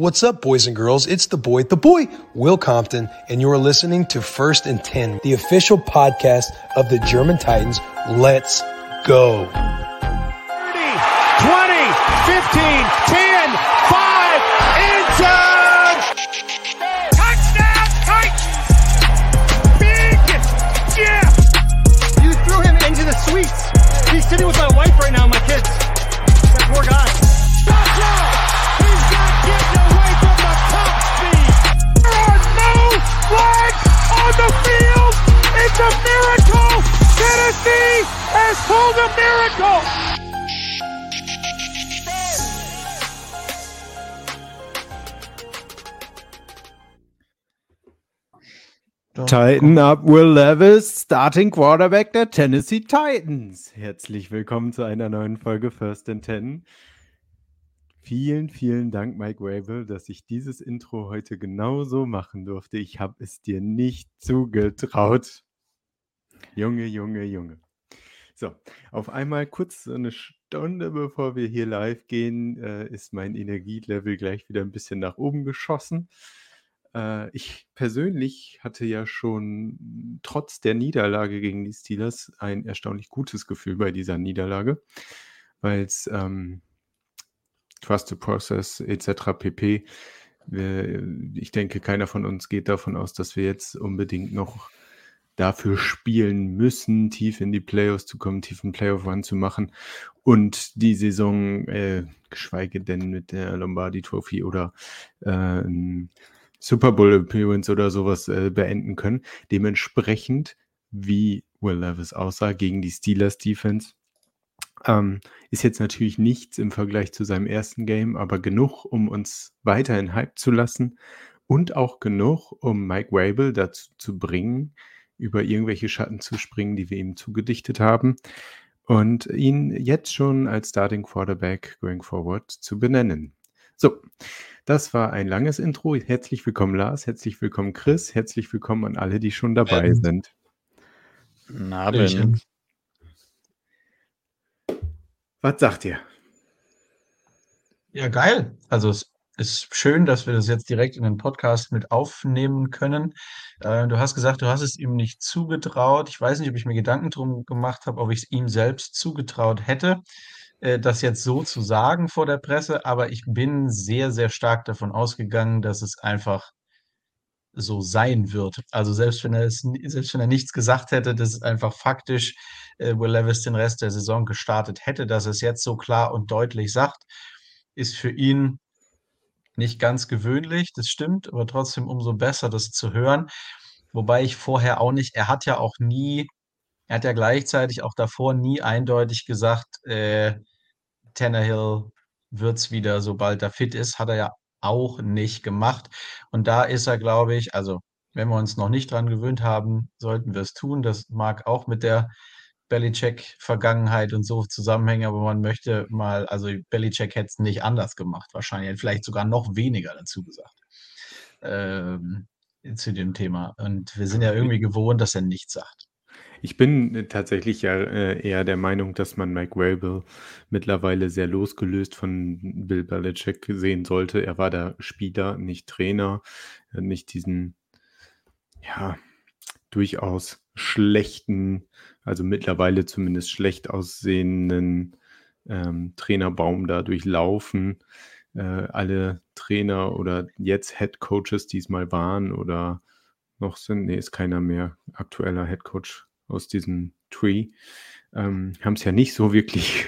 What's up, boys and girls? It's the boy, the boy, Will Compton, and you're listening to First and 10, the official podcast of the German Titans. Let's go. 30, 20, 15, 10, Tennessee has pulled a miracle! Titan up Will Levis, Starting Quarterback der Tennessee Titans. Herzlich willkommen zu einer neuen Folge First and Ten. Vielen, vielen Dank, Mike Rabel, dass ich dieses Intro heute genauso machen durfte. Ich habe es dir nicht zugetraut. Junge, Junge, Junge. So, auf einmal kurz so eine Stunde bevor wir hier live gehen, äh, ist mein Energielevel gleich wieder ein bisschen nach oben geschossen. Äh, ich persönlich hatte ja schon trotz der Niederlage gegen die Steelers ein erstaunlich gutes Gefühl bei dieser Niederlage, weil es ähm, Trust the Process etc. pp. Wir, ich denke, keiner von uns geht davon aus, dass wir jetzt unbedingt noch dafür spielen müssen, tief in die Playoffs zu kommen, tief einen Playoff-Run zu machen und die Saison, äh, geschweige denn mit der Lombardi Trophy oder äh, Super Bowl Appearance oder sowas äh, beenden können. Dementsprechend, wie Will Levis aussah gegen die Steelers Defense, ähm, ist jetzt natürlich nichts im Vergleich zu seinem ersten Game, aber genug, um uns weiterhin hype zu lassen und auch genug, um Mike Rabel dazu zu bringen, über irgendwelche Schatten zu springen, die wir ihm zugedichtet haben und ihn jetzt schon als Starting Quarterback going forward zu benennen. So, das war ein langes Intro. Herzlich willkommen, Lars. Herzlich willkommen, Chris. Herzlich willkommen an alle, die schon dabei Ähm, sind. Na, Ben. Was sagt ihr? Ja, geil. Also es ist schön, dass wir das jetzt direkt in den Podcast mit aufnehmen können. Äh, du hast gesagt, du hast es ihm nicht zugetraut. Ich weiß nicht, ob ich mir Gedanken drum gemacht habe, ob ich es ihm selbst zugetraut hätte, äh, das jetzt so zu sagen vor der Presse, aber ich bin sehr, sehr stark davon ausgegangen, dass es einfach so sein wird. Also selbst wenn er es, selbst wenn er nichts gesagt hätte, dass es einfach faktisch äh, Will Levis den Rest der Saison gestartet hätte, dass es jetzt so klar und deutlich sagt, ist für ihn nicht ganz gewöhnlich, das stimmt, aber trotzdem umso besser, das zu hören. Wobei ich vorher auch nicht, er hat ja auch nie, er hat ja gleichzeitig auch davor nie eindeutig gesagt, äh, Tannehill wird's wieder, sobald er fit ist, hat er ja auch nicht gemacht. Und da ist er, glaube ich, also wenn wir uns noch nicht dran gewöhnt haben, sollten wir es tun. Das mag auch mit der Belichick-Vergangenheit und so zusammenhängen, aber man möchte mal, also Belichick hätte es nicht anders gemacht, wahrscheinlich, vielleicht sogar noch weniger dazu gesagt ähm, zu dem Thema. Und wir sind ja irgendwie gewohnt, dass er nichts sagt. Ich bin äh, tatsächlich ja äh, eher der Meinung, dass man Mike Rabel mittlerweile sehr losgelöst von Bill Belichick sehen sollte. Er war der Spieler, nicht Trainer, nicht diesen, ja, durchaus schlechten, also mittlerweile zumindest schlecht aussehenden ähm, Trainerbaum da durchlaufen. Äh, alle Trainer oder jetzt Head Coaches, die es mal waren oder noch sind, nee, ist keiner mehr aktueller Head Coach aus diesem Tree, ähm, haben es ja nicht so wirklich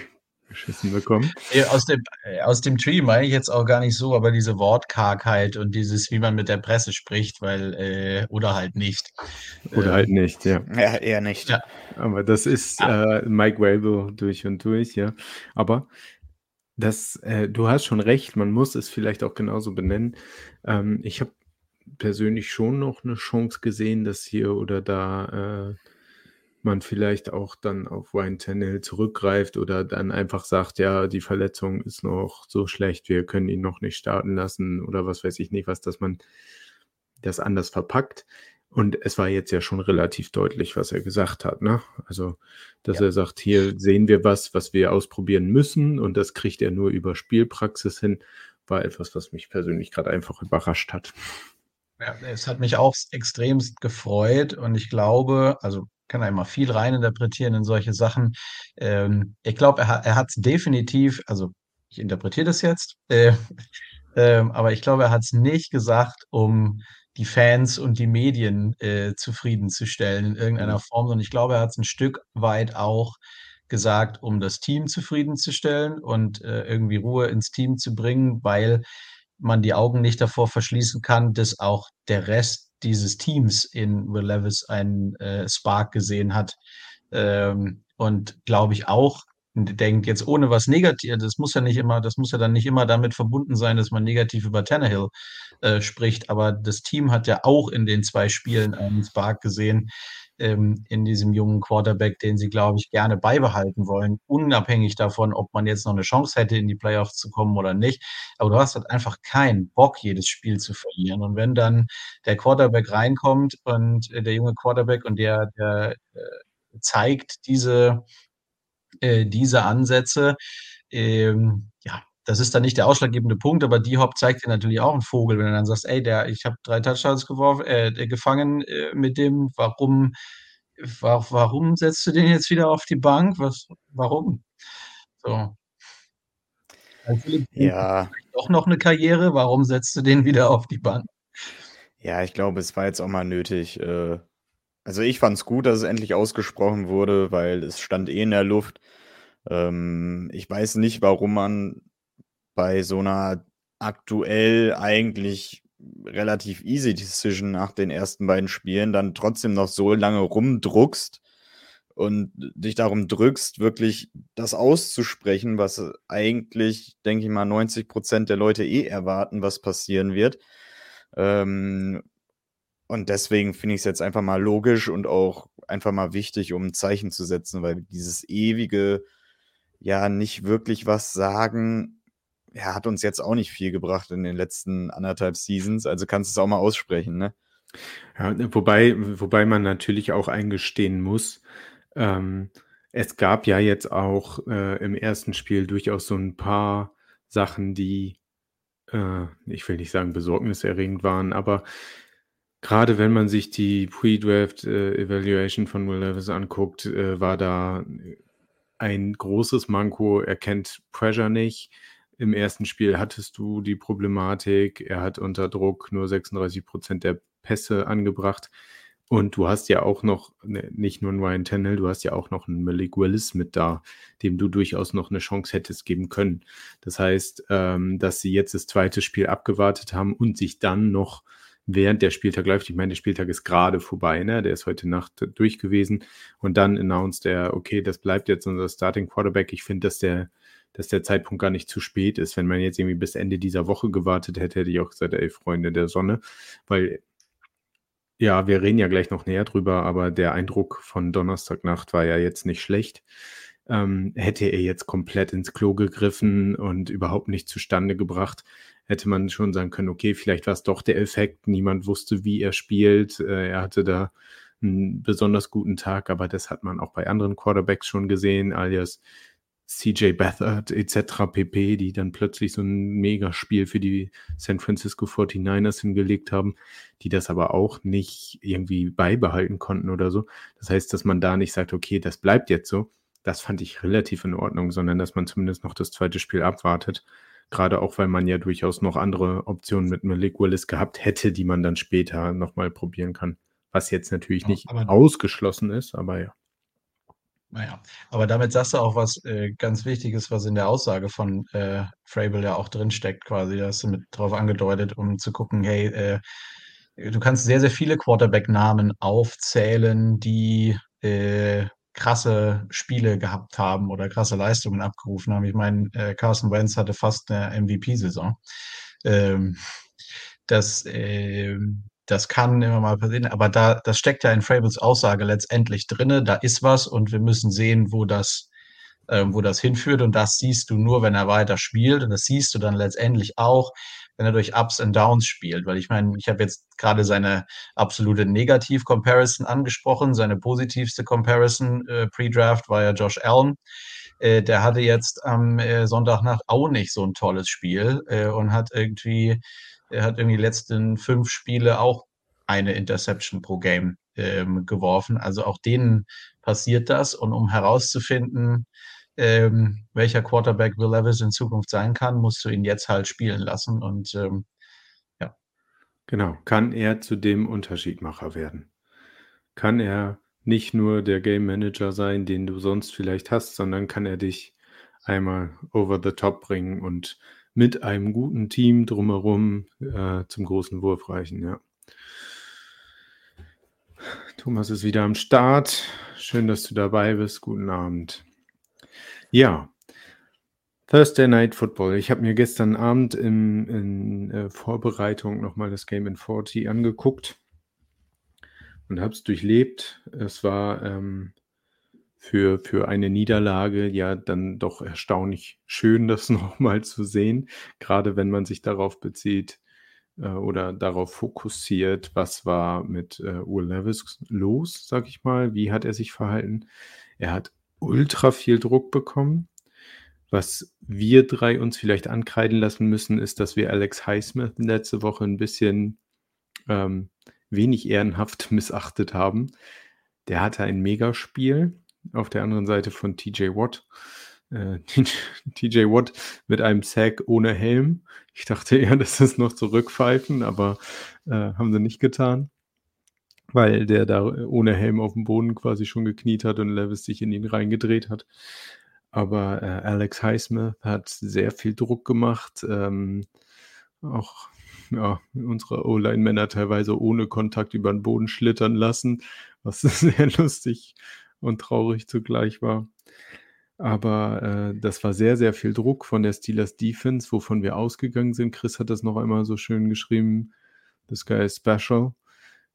geschissen bekommen. Ja, aus dem, äh, aus dem Tree meine ich jetzt auch gar nicht so, aber diese Wortkargheit und dieses, wie man mit der Presse spricht, weil, äh, oder halt nicht. Oder Ähm, halt nicht, ja. Ja, eher nicht. Ja. Aber das ist äh, Mike Rabel durch und durch, ja. Aber das, äh, du hast schon recht, man muss es vielleicht auch genauso benennen. Ähm, ich habe persönlich schon noch eine Chance gesehen, dass hier oder da äh, man vielleicht auch dann auf Ryan Tannehill zurückgreift oder dann einfach sagt, ja, die Verletzung ist noch so schlecht, wir können ihn noch nicht starten lassen oder was weiß ich nicht was, dass man das anders verpackt. Und es war jetzt ja schon relativ deutlich, was er gesagt hat. Ne? Also, dass er sagt, hier sehen wir was, was wir ausprobieren müssen und das kriegt er nur über Spielpraxis hin. war etwas, was mich persönlich gerade einfach überrascht hat. Ja, es hat mich auch extremst gefreut und ich glaube, also kann immer viel reininterpretieren in solche Sachen. Ähm, ich glaube, er, er hat es definitiv, also ich interpretiere das jetzt, äh, äh, aber ich glaube, er hat es nicht gesagt, um die Fans und die Medien äh, zufriedenzustellen in irgendeiner mhm. Form, sondern ich glaube, er hat es ein Stück weit auch gesagt, um das Team zufriedenzustellen und äh, irgendwie Ruhe ins Team zu bringen, weil man die Augen nicht davor verschließen kann, dass auch der Rest dieses Teams in Will Levis einen äh, Spark gesehen hat. Ähm, und glaube ich auch, denkt jetzt ohne was Negatives, das muss ja nicht immer, das muss ja dann nicht immer damit verbunden sein, dass man negativ über Tannehill äh, spricht, aber das Team hat ja auch in den zwei Spielen einen Spark gesehen, ähm, in diesem jungen Quarterback, den sie, glaube ich, gerne beibehalten wollen, unabhängig davon, ob man jetzt noch eine Chance hätte, in die Playoffs zu kommen oder nicht. Aber du hast halt einfach keinen Bock, jedes Spiel zu verlieren. Und wenn dann der Quarterback reinkommt und äh, der junge Quarterback und der, der äh, zeigt diese, äh, diese Ansätze, ähm, ja, das ist dann nicht der ausschlaggebende Punkt, aber die Hop zeigt dir natürlich auch einen Vogel, wenn du dann sagst, ey, der, ich habe drei Touchdowns geworfen, äh, gefangen äh, mit dem, warum, wa warum setzt du den jetzt wieder auf die Bank? Was, warum? So. ja. Doch noch eine Karriere, warum setzt du den wieder auf die Bank? Ja, ich glaube, es war jetzt auch mal nötig. Äh, also ich fand es gut, dass es endlich ausgesprochen wurde, weil es stand eh in der Luft. Ähm, ich weiß nicht, warum man bei so einer aktuell eigentlich relativ easy Decision nach den ersten beiden Spielen dann trotzdem noch so lange rumdruckst und dich darum drückst, wirklich das auszusprechen, was eigentlich, denke ich mal, 90 Prozent der Leute eh erwarten, was passieren wird. Ähm, und deswegen finde ich es jetzt einfach mal logisch und auch einfach mal wichtig, um ein Zeichen zu setzen, weil dieses ewige, ja, nicht wirklich was sagen, ja, hat uns jetzt auch nicht viel gebracht in den letzten anderthalb Seasons. Also kannst du es auch mal aussprechen, ne? Ja, wobei, wobei man natürlich auch eingestehen muss, ähm, es gab ja jetzt auch äh, im ersten Spiel durchaus so ein paar Sachen, die, äh, ich will nicht sagen besorgniserregend waren, aber gerade wenn man sich die Pre-Draft äh, Evaluation von Will Levis anguckt, äh, war da ein großes Manko. Er kennt Pressure nicht. Im ersten Spiel hattest du die Problematik, er hat unter Druck nur 36 Prozent der Pässe angebracht. Und du hast ja auch noch, ne, nicht nur einen Ryan Tannehill, du hast ja auch noch einen Malik Willis mit da, dem du durchaus noch eine Chance hättest geben können. Das heißt, ähm, dass sie jetzt das zweite Spiel abgewartet haben und sich dann noch während der Spieltag läuft, ich meine, der Spieltag ist gerade vorbei, ne? Der ist heute Nacht durch gewesen und dann announced er, okay, das bleibt jetzt unser Starting Quarterback. Ich finde, dass der dass der Zeitpunkt gar nicht zu spät ist. Wenn man jetzt irgendwie bis Ende dieser Woche gewartet hätte, hätte ich auch gesagt, ey, Freunde der Sonne, weil ja, wir reden ja gleich noch näher drüber, aber der Eindruck von Donnerstagnacht war ja jetzt nicht schlecht. Ähm, hätte er jetzt komplett ins Klo gegriffen und überhaupt nicht zustande gebracht, hätte man schon sagen können, okay, vielleicht war es doch der Effekt, niemand wusste, wie er spielt, äh, er hatte da einen besonders guten Tag, aber das hat man auch bei anderen Quarterbacks schon gesehen, alias CJ Beathard etc. pp., die dann plötzlich so ein Megaspiel für die San Francisco 49ers hingelegt haben, die das aber auch nicht irgendwie beibehalten konnten oder so. Das heißt, dass man da nicht sagt, okay, das bleibt jetzt so, das fand ich relativ in Ordnung, sondern dass man zumindest noch das zweite Spiel abwartet. Gerade auch, weil man ja durchaus noch andere Optionen mit Malik Willis gehabt hätte, die man dann später nochmal probieren kann. Was jetzt natürlich nicht aber ausgeschlossen ist, aber ja. Naja, aber damit sagst du auch was äh, ganz Wichtiges, was in der Aussage von äh, Frable ja auch drinsteckt, quasi. Da hast du mit drauf angedeutet, um zu gucken, hey, äh, du kannst sehr, sehr viele Quarterback-Namen aufzählen, die äh, krasse Spiele gehabt haben oder krasse Leistungen abgerufen haben. Ich meine, äh, Carson Wentz hatte fast eine MVP-Saison. Ähm, das, äh, das kann immer mal passieren, aber da, das steckt ja in Frables Aussage letztendlich drinne. Da ist was und wir müssen sehen, wo das, äh, wo das hinführt. Und das siehst du nur, wenn er weiter spielt. Und das siehst du dann letztendlich auch, wenn er durch Ups und Downs spielt. Weil ich meine, ich habe jetzt gerade seine absolute Negativ-Comparison angesprochen. Seine positivste Comparison äh, Pre-Draft war ja Josh Allen. äh, der hatte jetzt am äh, Sonntagnacht auch nicht so ein tolles Spiel äh, und hat irgendwie, er hat irgendwie die letzten fünf Spiele auch eine Interception pro Game ähm, geworfen. Also auch denen passiert das. Und um herauszufinden, ähm, welcher Quarterback Will Levis in Zukunft sein kann, musst du ihn jetzt halt spielen lassen. Und ähm, ja. Genau, kann er zu dem Unterschiedmacher werden? Kann er nicht nur der Game Manager sein, den du sonst vielleicht hast, sondern kann er dich einmal over the top bringen und mit einem guten Team drumherum äh, zum großen Wurf reichen, ja. Thomas ist wieder am Start. Schön, dass du dabei bist. Guten Abend. Ja, Thursday Night Football. Ich habe mir gestern Abend in, in äh, Vorbereitung nochmal das Game in 40 angeguckt und habe es durchlebt. Es war ähm, für, für eine Niederlage ja dann doch erstaunlich schön, das nochmal zu sehen, gerade wenn man sich darauf bezieht äh, oder darauf fokussiert, was war mit äh, Will Levis los, sag ich mal, wie hat er sich verhalten. Er hat ultra viel Druck bekommen. Was wir drei uns vielleicht ankreiden lassen müssen, ist, dass wir Alex Highsmith letzte Woche ein bisschen ähm, wenig ehrenhaft missachtet haben. Der hatte ein Megaspiel auf der anderen Seite von TJ Watt. Äh, TJ Watt mit einem Sack ohne Helm. Ich dachte eher, das ist noch zurückpfeifen, aber äh, haben sie nicht getan weil der da ohne Helm auf dem Boden quasi schon gekniet hat und Levis sich in ihn reingedreht hat. Aber äh, Alex Highsmith hat sehr viel Druck gemacht. Ähm, auch ja, unsere O-Line-Männer teilweise ohne Kontakt über den Boden schlittern lassen, was sehr lustig und traurig zugleich war. Aber äh, das war sehr, sehr viel Druck von der Steelers Defense, wovon wir ausgegangen sind. Chris hat das noch einmal so schön geschrieben. This guy is special.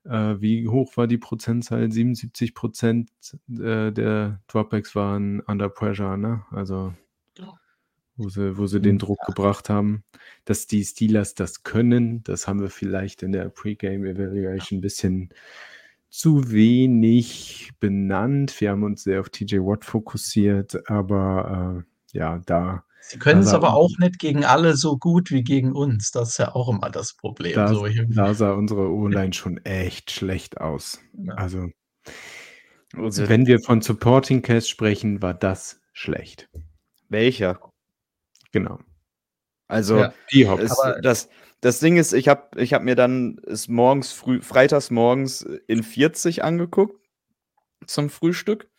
Äh, wie hoch war die Prozentzahl? 77 Prozent äh, der Dropbacks waren under pressure, ne? Also, wo sie, wo sie den Druck gebracht haben. Dass die Steelers das können, das haben wir vielleicht in der Pre-Game Evaluation ein bisschen zu wenig benannt. Wir haben uns sehr auf TJ Watt fokussiert, aber äh, ja, da Sie können es aber auch nicht gegen alle so gut wie gegen uns. Das ist ja auch immer das Problem. Da, so da sah unsere O-Line schon echt schlecht aus. Ja. Also, also, wenn wir von Supporting Cast sprechen, war das schlecht. Welcher? Genau. Also, ja, die es, das, das Ding ist, ich habe ich hab mir dann es morgens früh, freitags morgens in 40 angeguckt zum Frühstück.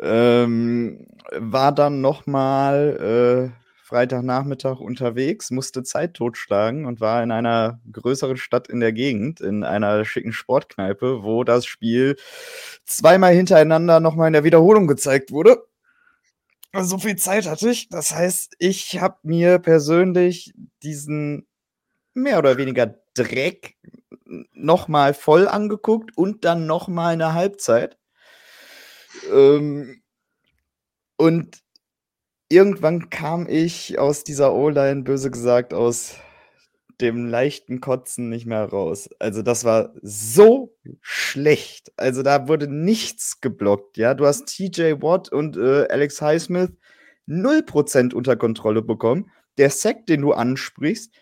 Ähm, war dann noch mal äh, Freitagnachmittag unterwegs, musste Zeit totschlagen und war in einer größeren Stadt in der Gegend, in einer schicken Sportkneipe, wo das Spiel zweimal hintereinander noch mal in der Wiederholung gezeigt wurde. Also so viel Zeit hatte ich. Das heißt, ich habe mir persönlich diesen mehr oder weniger Dreck noch mal voll angeguckt und dann noch mal eine Halbzeit. Ähm, und irgendwann kam ich aus dieser O-Line, böse gesagt, aus dem leichten Kotzen nicht mehr raus. Also das war so schlecht. Also da wurde nichts geblockt. Ja, du hast TJ Watt und äh, Alex Highsmith 0% unter Kontrolle bekommen. Der Sack, den du ansprichst,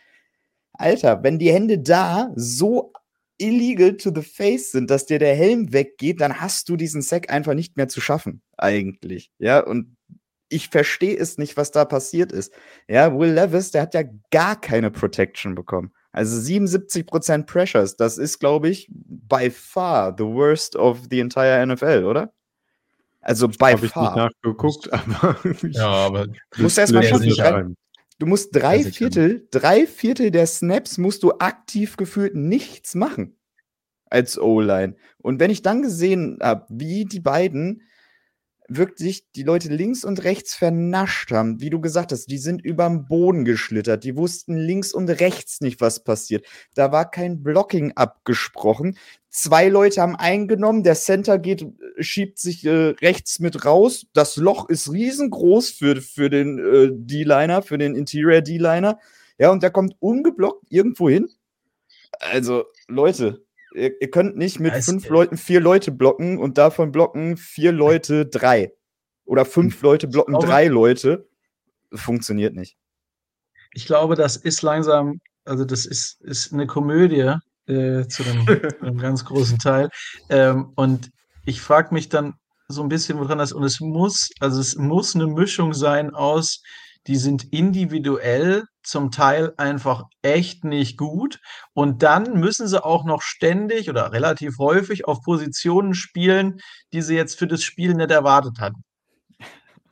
Alter, wenn die Hände da so illegal to the face sind, dass dir der Helm weggeht, dann hast du diesen Sack einfach nicht mehr zu schaffen, eigentlich. Ja, und ich verstehe es nicht, was da passiert ist. Ja, Will Levis, der hat ja gar keine Protection bekommen. Also 77% Pressures, das ist, glaube ich, by far the worst of the entire NFL, oder? Also by Hab far. Ich nicht nachgeguckt, aber ja, aber du musst erstmal schaffen. Du musst drei Viertel, drei Viertel der Snaps musst du aktiv gefühlt nichts machen als O-Line. Und wenn ich dann gesehen habe, wie die beiden wirklich die Leute links und rechts vernascht haben, wie du gesagt hast, die sind überm Boden geschlittert, die wussten links und rechts nicht, was passiert. Da war kein Blocking abgesprochen. Zwei Leute haben eingenommen, der Center geht, schiebt sich äh, rechts mit raus. Das Loch ist riesengroß für, für den äh, D-Liner, für den Interior D-Liner. Ja, und der kommt ungeblockt irgendwo hin. Also, Leute, Ihr, ihr könnt nicht mit fünf Leuten vier Leute blocken und davon blocken vier Leute drei. oder fünf Leute blocken glaube- drei Leute. Funktioniert nicht. Ich glaube, das ist langsam, also das ist, ist eine Komödie äh, zu, einem, zu einem ganz großen Teil. Ähm, und ich frage mich dann so ein bisschen, woran das, und es muss, also es muss eine Mischung sein aus, die sind individuell zum Teil einfach echt nicht gut. Und dann müssen sie auch noch ständig oder relativ häufig auf Positionen spielen, die sie jetzt für das Spiel nicht erwartet hatten.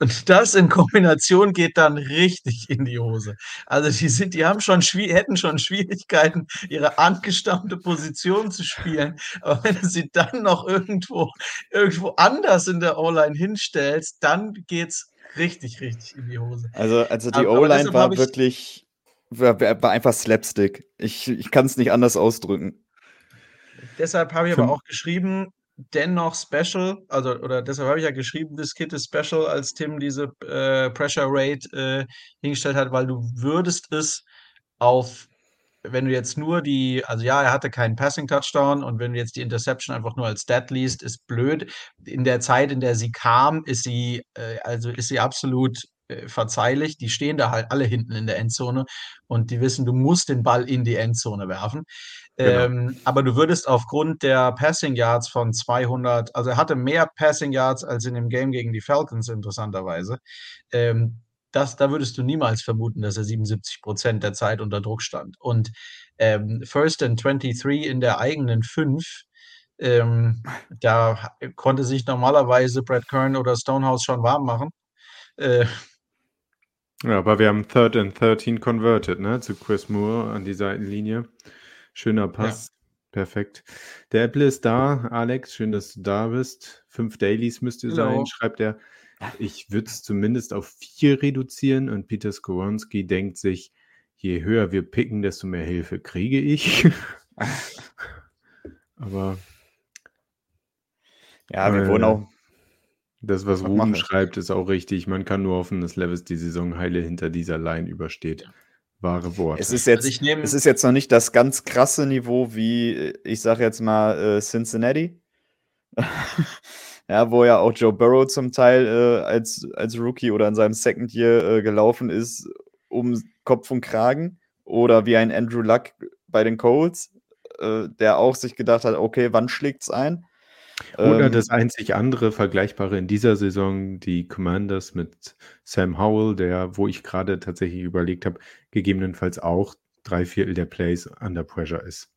Und das in Kombination geht dann richtig in die Hose. Also die sind, die haben schon hätten schon Schwierigkeiten, ihre angestammte Position zu spielen. Aber wenn du sie dann noch irgendwo, irgendwo anders in der O-Line hinstellst, dann geht's richtig, richtig in die Hose. Also, also die O-Line war wirklich, war, war einfach Slapstick. Ich, ich kann es nicht anders ausdrücken. Deshalb habe ich aber auch geschrieben, dennoch Special, also oder deshalb habe ich ja geschrieben, this Kid is Special, als Tim diese äh, Pressure Rate äh, hingestellt hat, weil du würdest es auf, wenn du jetzt nur die, also ja, er hatte keinen Passing Touchdown und wenn du jetzt die Interception einfach nur als Stat liest, ist blöd. In der Zeit, in der sie kam, ist sie, äh, also ist sie absolut verzeihlich. Die stehen da halt alle hinten in der Endzone und die wissen, du musst den Ball in die Endzone werfen. Genau. Ähm, aber du würdest aufgrund der Passing Yards von 200, also er hatte mehr Passing Yards als in dem Game gegen die Falcons, interessanterweise. Ähm, das, da würdest du niemals vermuten, dass er 77 Prozent der Zeit unter Druck stand. Und ähm, First and 23 in der eigenen 5, ähm, da konnte sich normalerweise Brad Kern oder Stonehouse schon warm machen. Äh, Ja, aber wir haben Third and 13 converted, ne? Zu Chris Moore an die Seitenlinie. Schöner Pass. Perfekt. Der Apple ist da. Alex, schön, dass du da bist. Fünf Dailies müsst ihr Hello. sein, schreibt er. Ich würde es zumindest auf vier reduzieren und Peter Skoronski denkt sich, je höher wir picken, desto mehr Hilfe kriege ich. aber Ja, wir Äh, wurden auch. Das, was Was Ruben schreibt, ist auch richtig. Man kann nur hoffen, dass Levis die Saison heile hinter dieser Line übersteht. Wahre Worte. Es ist jetzt, Also ich nehm- es ist jetzt noch nicht das ganz krasse Niveau wie, ich sage jetzt mal, äh, Cincinnati. ja, wo ja auch Joe Burrow zum Teil äh, als, als Rookie oder in seinem Second Year äh, gelaufen ist, um Kopf und Kragen. Oder wie ein Andrew Luck bei den Colts, äh, der auch sich gedacht hat, okay, wann schlägt's ein? Oder Ähm, das einzig andere Vergleichbare in dieser Saison, die Commanders mit Sam Howell, der, wo ich gerade tatsächlich überlegt habe, gegebenenfalls auch drei Viertel der Plays under pressure ist.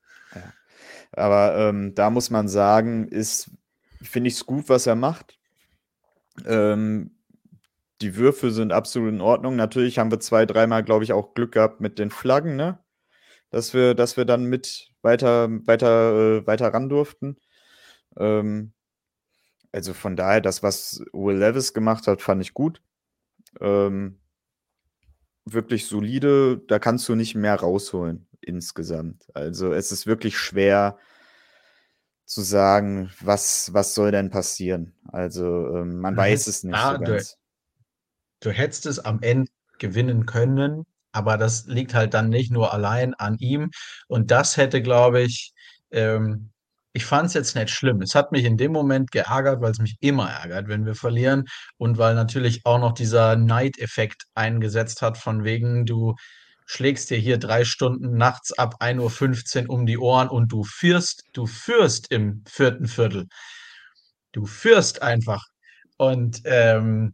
Aber ähm, da muss man sagen, ist, finde ich es gut, was er macht. Ähm, die Würfe sind absolut in Ordnung. Natürlich haben wir zwei, dreimal, glaube ich, auch Glück gehabt mit den Flaggen, ne? Dass wir, dass wir dann mit weiter, weiter, äh, weiter ran durften. Ähm, also von daher, das, was Will Levis gemacht hat, fand ich gut. Ähm, wirklich solide, da kannst du nicht mehr rausholen insgesamt. Also es ist wirklich schwer zu sagen, was, was soll denn passieren. Also ähm, man Du weiß es nicht da- so du- ganz. du hättest es am Ende gewinnen können, aber das liegt halt dann nicht nur allein an ihm. Und das hätte, glaube ich, ähm, ich fand es jetzt nicht schlimm. Es hat mich in dem Moment geärgert, weil es mich immer ärgert, wenn wir verlieren und weil natürlich auch noch dieser Neideffekt eingesetzt hat, von wegen, du schlägst dir hier drei Stunden nachts ab 1.15 Uhr um die Ohren und du führst, du führst im vierten Viertel. Du führst einfach. Und ähm,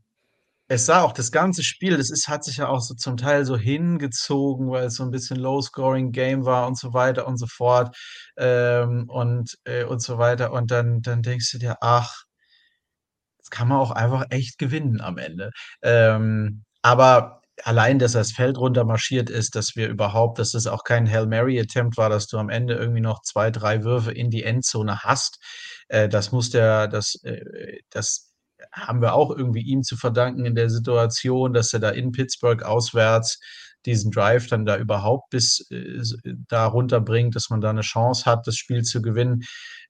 es sah auch das ganze Spiel, das ist, hat sich ja auch so zum Teil so hingezogen, weil es so ein bisschen Low-Scoring-Game war und so weiter und so fort ähm, und, äh, und so weiter. Und dann, dann denkst du dir, ach, das kann man auch einfach echt gewinnen am Ende. Ähm, aber allein, dass das Feld runter marschiert ist, dass wir überhaupt, dass es auch kein Hail Mary-Attempt war, dass du am Ende irgendwie noch zwei, drei Würfe in die Endzone hast, äh, das muss der, das, äh, das haben wir auch irgendwie ihm zu verdanken in der Situation, dass er da in Pittsburgh auswärts diesen Drive dann da überhaupt bis äh, da runterbringt, dass man da eine Chance hat, das Spiel zu gewinnen.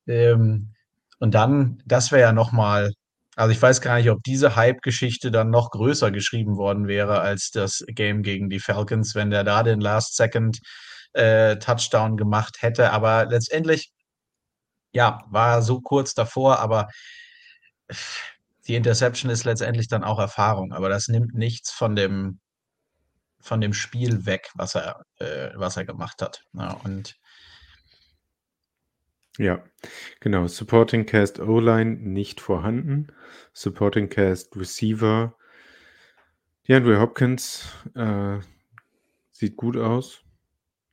Ähm, und dann, das wäre ja nochmal, also ich weiß gar nicht, ob diese Hype-Geschichte dann noch größer geschrieben worden wäre als das Game gegen die Falcons, wenn der da den Last-Second äh, gemacht hätte. Aber letztendlich, ja, war so kurz davor, aber die Interception ist letztendlich dann auch Erfahrung, aber das nimmt nichts von dem, von dem Spiel weg, was er, äh, was er gemacht hat. Ja, und Ja, genau. Supporting Cast O-Line nicht vorhanden. Supporting Cast Receiver. DeAndre Hopkins äh, sieht gut aus.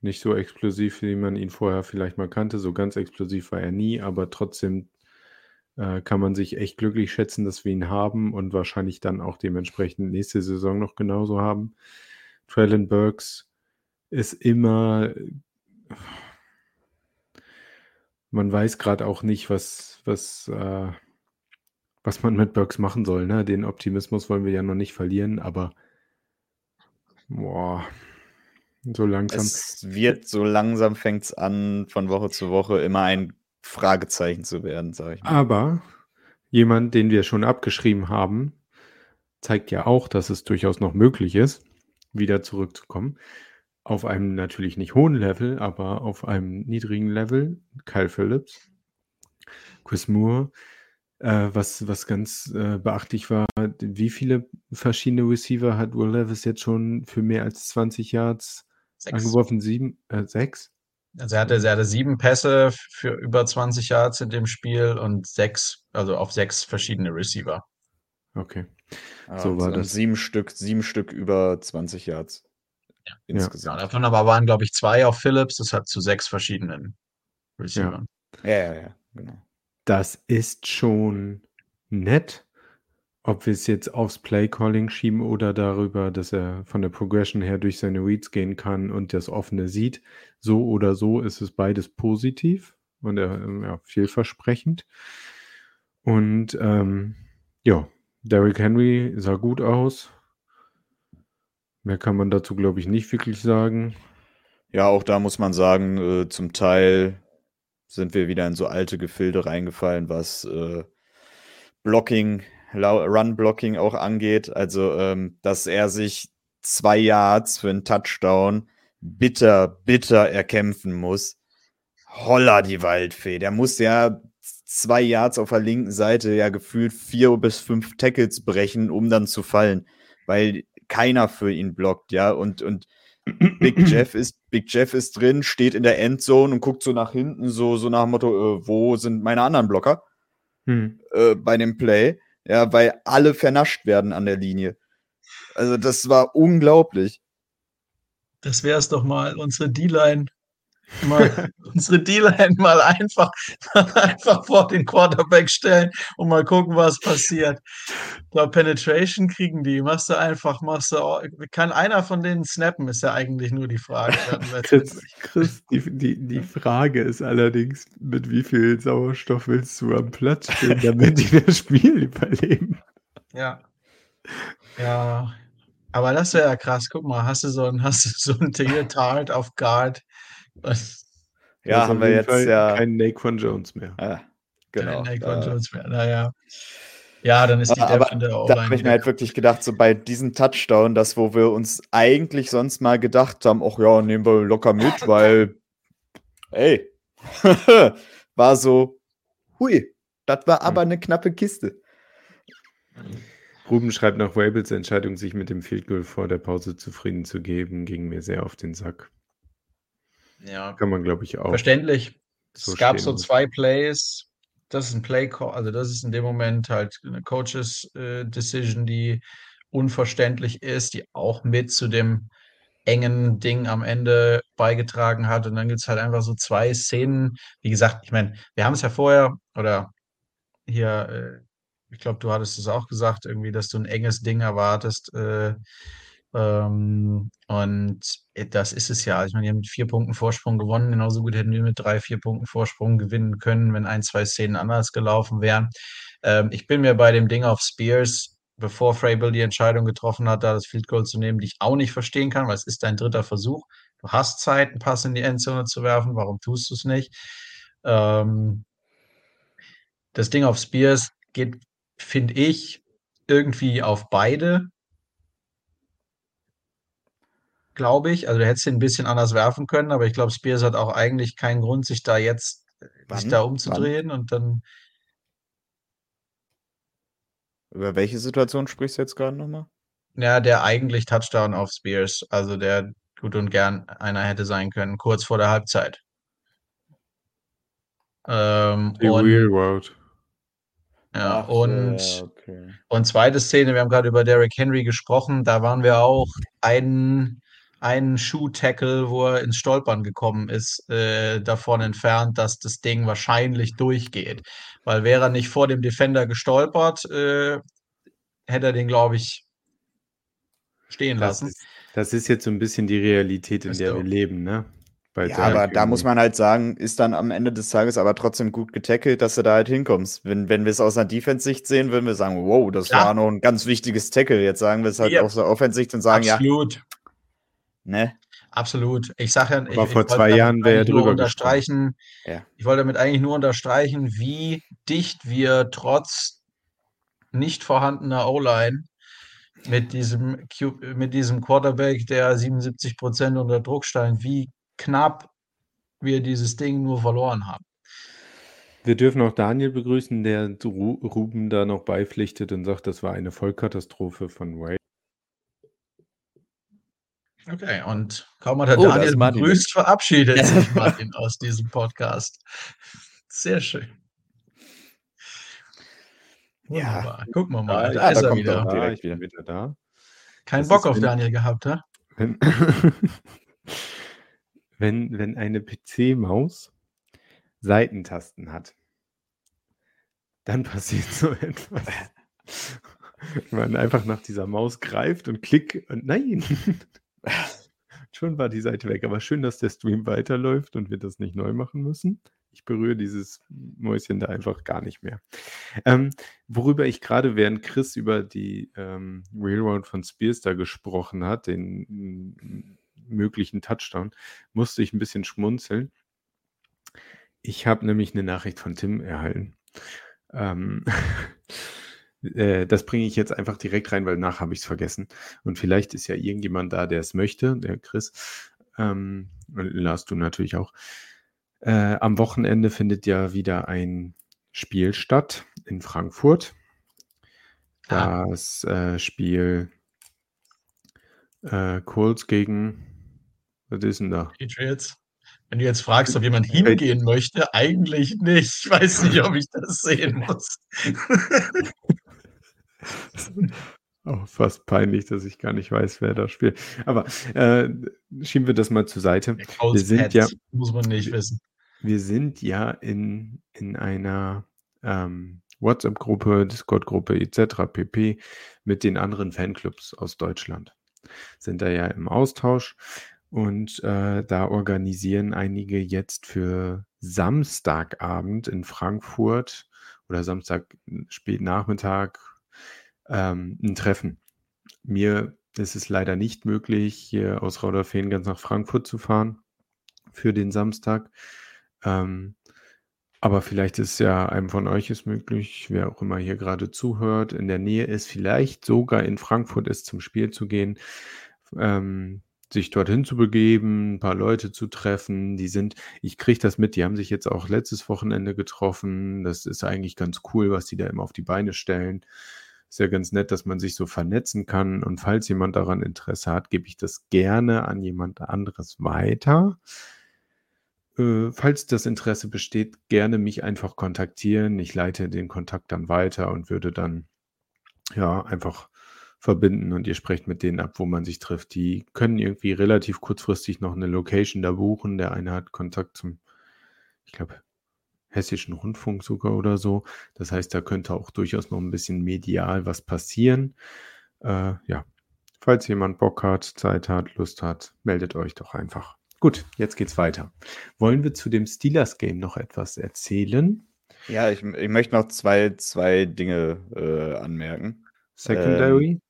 Nicht so explosiv, wie man ihn vorher vielleicht mal kannte. So ganz explosiv war er nie, aber trotzdem äh, kann man sich echt glücklich schätzen, dass wir ihn haben und wahrscheinlich dann auch dementsprechend nächste Saison noch genauso haben. Traylon Burks ist immer man weiß gerade auch nicht, was, was, äh, was man mit Burks machen soll. Ne? Den Optimismus wollen wir ja noch nicht verlieren, aber boah, so langsam. Es wird so langsam fängt es an, von Woche zu Woche immer ein Fragezeichen zu werden, sage ich mal. Aber jemand, den wir schon abgeschrieben haben, zeigt ja auch, dass es durchaus noch möglich ist, wieder zurückzukommen. Auf einem natürlich nicht hohen Level, aber auf einem niedrigen Level. Kyle Phillips, Chris Moore. Äh, was, was ganz äh, beachtlich war, wie viele verschiedene Receiver hat Will Levis jetzt schon für mehr als 20 Yards sechs. angeworfen? Sieben, äh, sechs? Also er hatte, er hatte sieben Pässe für über 20 Yards in dem Spiel und sechs, also auf sechs verschiedene Receiver. Okay. Ja, so war und das. Sieben Stück, sieben Stück über 20 Yards. Ja. Insgesamt. Ja, davon aber waren, glaube ich, zwei auf Phillips. Das hat zu sechs verschiedenen Receivern. Ja, ja, ja, genau. Das ist schon nett. Ob wir es jetzt aufs Play-Calling schieben oder darüber, dass er von der Progression her durch seine Reads gehen kann und das Offene sieht. So oder so ist es beides positiv und äh, ja, vielversprechend. Und ähm, ja, Derrick Henry sah gut aus. Mehr kann man dazu, glaube ich, nicht wirklich sagen. Ja, auch da muss man sagen, äh, zum Teil sind wir wieder in so alte Gefilde reingefallen, was äh, Blocking, Run-Blocking auch angeht. Also, ähm, dass er sich zwei Yards für einen Touchdown bitter, bitter erkämpfen muss. Holla die Waldfee. Der muss ja zwei Yards auf der linken Seite ja gefühlt vier bis fünf Tackles brechen, um dann zu fallen, weil keiner für ihn blockt, ja. Und, und Big Jeff ist, Big Jeff ist drin, steht in der Endzone und guckt so nach hinten, so, so nach dem Motto, äh, wo sind meine anderen Blocker Hm. äh, bei dem Play? Ja, weil alle vernascht werden an der Linie. Also, das war unglaublich. Das wäre es doch mal, unsere D-Line. Mal, unsere D-Line mal einfach, einfach vor den Quarterback stellen und mal gucken, was passiert. Ich glaube, Penetration kriegen die. Machst du einfach, machst du. Kann einer von denen snappen, ist ja eigentlich nur die Frage. Chris, Chris die, die, die Frage ist allerdings, mit wie viel Sauerstoff willst du am Platz stehen, damit die das Spiel überleben? Ja. Ja. Aber das wäre ja krass. Guck mal, hast du so ein, hast du so ein Tart auf Guard? Was? Ja, haben wir jetzt Fall ja. Kein Naquan Jones mehr. Ja, genau. Kein Naquan Jones mehr. Naja. Ja, dann ist die aber Depth in der da habe ich mir halt wirklich gedacht, so bei diesem Touchdown, das, wo wir uns eigentlich sonst mal gedacht haben, ach ja, nehmen wir locker mit, weil, ey, war so, hui, das war aber eine knappe Kiste. Ruben schreibt nach Wabels Entscheidung, sich mit dem Field Goal vor der Pause zufrieden zu geben, ging mir sehr auf den Sack. Ja, Kann man, glaube ich, auch. verständlich. so es gab so zwei Plays. Das ist ein Play, also das ist in dem Moment halt eine Coaches äh, Decision, die unverständlich ist, die auch mit zu dem engen Ding am Ende beigetragen hat. Und dann gibt es halt einfach so zwei Szenen. Wie gesagt, ich meine, wir haben es ja vorher, oder hier, äh, ich glaube, du hattest es auch gesagt, irgendwie, dass du ein enges Ding erwartest. Äh, ähm, und äh, das ist es ja. Ich meine, die haben mit vier Punkten Vorsprung gewonnen. Genauso gut hätten wir mit drei, vier Punkten Vorsprung gewinnen können, wenn ein, zwei Szenen anders gelaufen wären. Ähm, ich bin mir bei dem Ding auf Spears, bevor Frable die Entscheidung getroffen hat, da das Field Goal zu nehmen, die ich auch nicht verstehen kann, weil es ist dein dritter Versuch. Du hast Zeit, einen Pass in die Endzone zu werfen. Warum tust du es nicht? Ähm, das Ding auf Spears geht, finde ich, irgendwie auf beide. Glaube ich. Also, du hättest ihn ein bisschen anders werfen können, aber ich glaube, Spears hat auch eigentlich keinen Grund, sich da jetzt sich Wann? da umzudrehen und dann Über welche Situation sprichst du jetzt gerade nochmal? Ja, der eigentlich Touchdown auf Spears, also der gut und gern einer hätte sein können, kurz vor der Halbzeit. Ähm, Die und, Real World. ja, Ach, und, ja, okay. und zweite Szene, wir haben gerade über Derrick Henry gesprochen, da waren wir auch einen, einen Schuh-Tackle, wo er ins Stolpern gekommen ist, äh, davon entfernt, dass das Ding wahrscheinlich durchgeht. Weil wäre er nicht vor dem Defender gestolpert, äh, hätte er den, glaube ich, stehen Das lassen. ist, das ist jetzt so ein bisschen die Realität, in Ist der wir leben, ne? Bei Ja, aber da Henry. muss man halt sagen, ist dann am Ende des Tages aber trotzdem gut getackelt, dass du da halt hinkommst. Wenn, wenn wir es aus einer Defense-Sicht sehen, würden wir sagen, wow, das Ja. war noch ein ganz wichtiges Tackle. Jetzt sagen wir es halt Ja. aus der Offense-Sicht und sagen, Absolut. ja, ne? Absolut. Ich sage ja, ich, Aber ich vor wollte zwei damit Jahren wäre er eigentlich nur drüber unterstreichen. Ja. Ich wollte damit eigentlich nur unterstreichen, wie dicht wir trotz nicht vorhandener O-Line mit diesem, mit diesem Quarterback, der 77 Prozent unter Druck stand, wie knapp wir dieses Ding nur verloren haben. Wir dürfen auch Daniel begrüßen, der Ru Ruben da noch beipflichtet und sagt, das war eine Vollkatastrophe von Wade. Okay, und kaum hat er Oh, da Daniel begrüßt, verabschiedet sich Martin aus diesem Podcast. Sehr schön. Ja. Gucken wir mal. Ja, da ja, ist da er kommt er wieder. direkt ich bin wieder. wieder da. Kein Das Bock auf wenn- Daniel gehabt, ha? Wenn, wenn, wenn eine PC-Maus Seitentasten hat, dann passiert so etwas. Wenn man einfach nach dieser Maus greift und klick und nein. Schon war die Seite weg. Aber schön, dass der Stream weiterläuft und wir das nicht neu machen müssen. Ich berühre dieses Mäuschen da einfach gar nicht mehr. Ähm, worüber ich gerade, während Chris über die ähm, Railroad von Spears da gesprochen hat, den mm, möglichen Touchdown, musste ich ein bisschen schmunzeln. Ich habe nämlich eine Nachricht von Tim erhalten. Ähm, äh, das bringe ich jetzt einfach direkt rein, weil nach habe ich es vergessen. Und vielleicht ist ja irgendjemand da, der es möchte, der Chris. Ähm, und Lars, du natürlich auch. Äh, am Wochenende findet ja wieder ein Spiel statt in Frankfurt. Ah. Das äh, Spiel äh, Colts gegen, was ist denn da? Patriots. Wenn du jetzt fragst, ob jemand hingehen möchte, eigentlich nicht. Ich weiß nicht, ob ich das sehen muss. Oh, fast peinlich, dass ich gar nicht weiß, wer da spielt. Aber äh, schieben wir das mal zur Seite. Wir sind ja- muss man nicht wissen. Wir sind ja in, in einer ähm, WhatsApp-Gruppe, Discord-Gruppe etc. pp. mit den anderen Fanclubs aus Deutschland. Sind da ja im Austausch und äh, da organisieren einige jetzt für Samstagabend in Frankfurt oder Samstag spät Nachmittag ähm, ein Treffen. Mir ist es leider nicht möglich, hier aus Rauderfehn ganz nach Frankfurt zu fahren für den Samstag. Ähm, aber vielleicht ist ja einem von euch es möglich, wer auch immer hier gerade zuhört, in der Nähe ist, vielleicht sogar in Frankfurt ist, zum Spiel zu gehen, ähm, sich dorthin zu begeben, ein paar Leute zu treffen. Die sind, ich kriege das mit, die haben sich jetzt auch letztes Wochenende getroffen. Das ist eigentlich ganz cool, was die da immer auf die Beine stellen. Ist ja ganz nett, dass man sich so vernetzen kann. Und falls jemand daran Interesse hat, gebe ich das gerne an jemand anderes weiter. Äh, falls das Interesse besteht, gerne mich einfach kontaktieren. Ich leite den Kontakt dann weiter und würde dann ja einfach verbinden und ihr sprecht mit denen ab, wo man sich trifft. Die können irgendwie relativ kurzfristig noch eine Location da buchen. Der eine hat Kontakt zum, ich glaube, Hessischen Rundfunk sogar oder so. Das heißt, da könnte auch durchaus noch ein bisschen medial was passieren. Äh, ja, falls jemand Bock hat, Zeit hat, Lust hat, meldet euch doch einfach. Gut, jetzt geht's weiter. Wollen wir zu dem Steelers-Game noch etwas erzählen? Ja, ich, ich möchte noch zwei, zwei Dinge äh, anmerken. Secondary?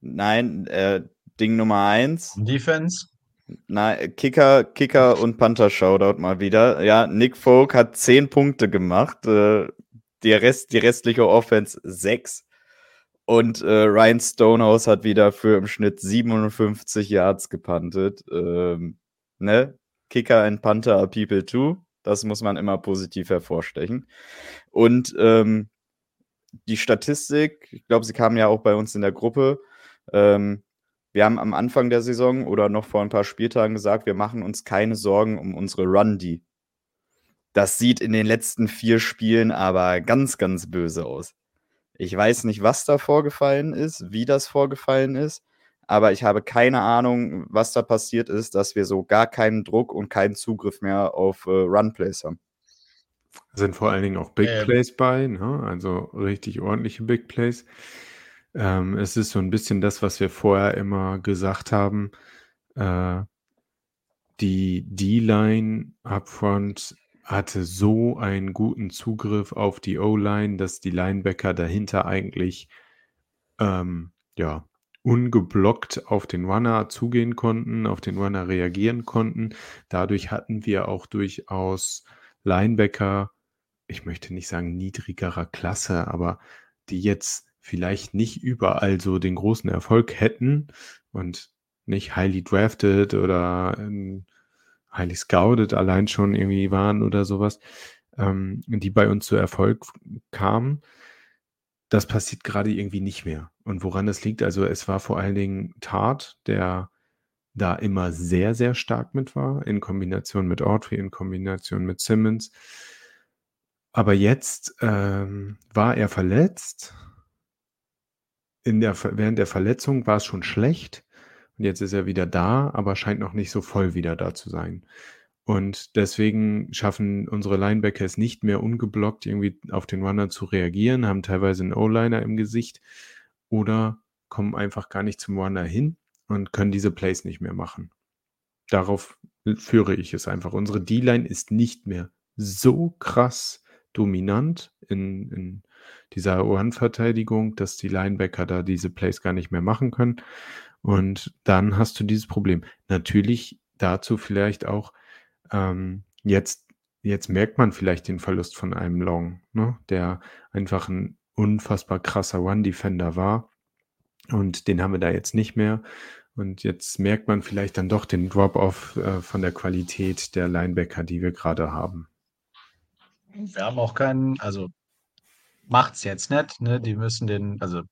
Nein, äh, Ding Nummer eins. Defense. Nein, Kicker, Kicker und Panther Shoutout mal wieder. Ja, Nick Folk hat zehn Punkte gemacht. Äh, der Rest, die restliche Offense sechs. Und äh, Ryan Stonehouse hat wieder für im Schnitt 57 Yards gepuntet. Ähm, ne? Kicker and Panther are people too. Das muss man immer positiv hervorstechen. Und ähm, die Statistik, ich glaube, sie kam ja auch bei uns in der Gruppe. Ähm, wir haben am Anfang der Saison oder noch vor ein paar Spieltagen gesagt, wir machen uns keine Sorgen um unsere Run-D. Das sieht in den letzten vier Spielen aber ganz, ganz böse aus. Ich weiß nicht, was da vorgefallen ist, wie das vorgefallen ist, aber ich habe keine Ahnung, was da passiert ist, dass wir so gar keinen Druck und keinen Zugriff mehr auf äh, Run-Plays haben. Sind vor allen Dingen auch Big ähm. Plays bei, ne? also richtig ordentliche Big Plays. Ähm, es ist so ein bisschen das, was wir vorher immer gesagt haben. Äh, die D-Line upfront hatte so einen guten Zugriff auf die O-Line, dass die Linebacker dahinter eigentlich ähm, ja, ungeblockt auf den Runner zugehen konnten, auf den Runner reagieren konnten. Dadurch hatten wir auch durchaus Linebacker, ich möchte nicht sagen niedrigerer Klasse, aber die jetzt vielleicht nicht überall so den großen Erfolg hätten und nicht highly drafted oder ähm, highly scouted allein schon irgendwie waren oder sowas, ähm, die bei uns zu Erfolg kamen. Das passiert gerade irgendwie nicht mehr. Und woran das liegt, also es war vor allen Dingen Tart, der da immer sehr, sehr stark mit war, in Kombination mit Audrey, in Kombination mit Simmons. Aber jetzt ähm, war er verletzt in der, während der Verletzung war es schon schlecht und jetzt ist er wieder da, aber scheint noch nicht so voll wieder da zu sein. Und deswegen schaffen unsere Linebacker es nicht mehr ungeblockt irgendwie auf den Runner zu reagieren, haben teilweise einen O-Liner im Gesicht oder kommen einfach gar nicht zum Runner hin und können diese Plays nicht mehr machen. Darauf führe ich es einfach. Unsere D-Line ist nicht mehr so krass dominant in, in dieser One-Verteidigung, dass die Linebacker da diese Plays gar nicht mehr machen können. Und dann hast du dieses Problem. Natürlich dazu vielleicht auch, ähm, jetzt, jetzt merkt man vielleicht den Verlust von einem Long, ne, der einfach ein unfassbar krasser One-Defender war. Und den haben wir da jetzt nicht mehr. Und jetzt merkt man vielleicht dann doch den Drop-off äh, von der Qualität der Linebacker, die wir gerade haben. Wir haben auch keinen, also macht's jetzt nicht, ne? Die müssen den, also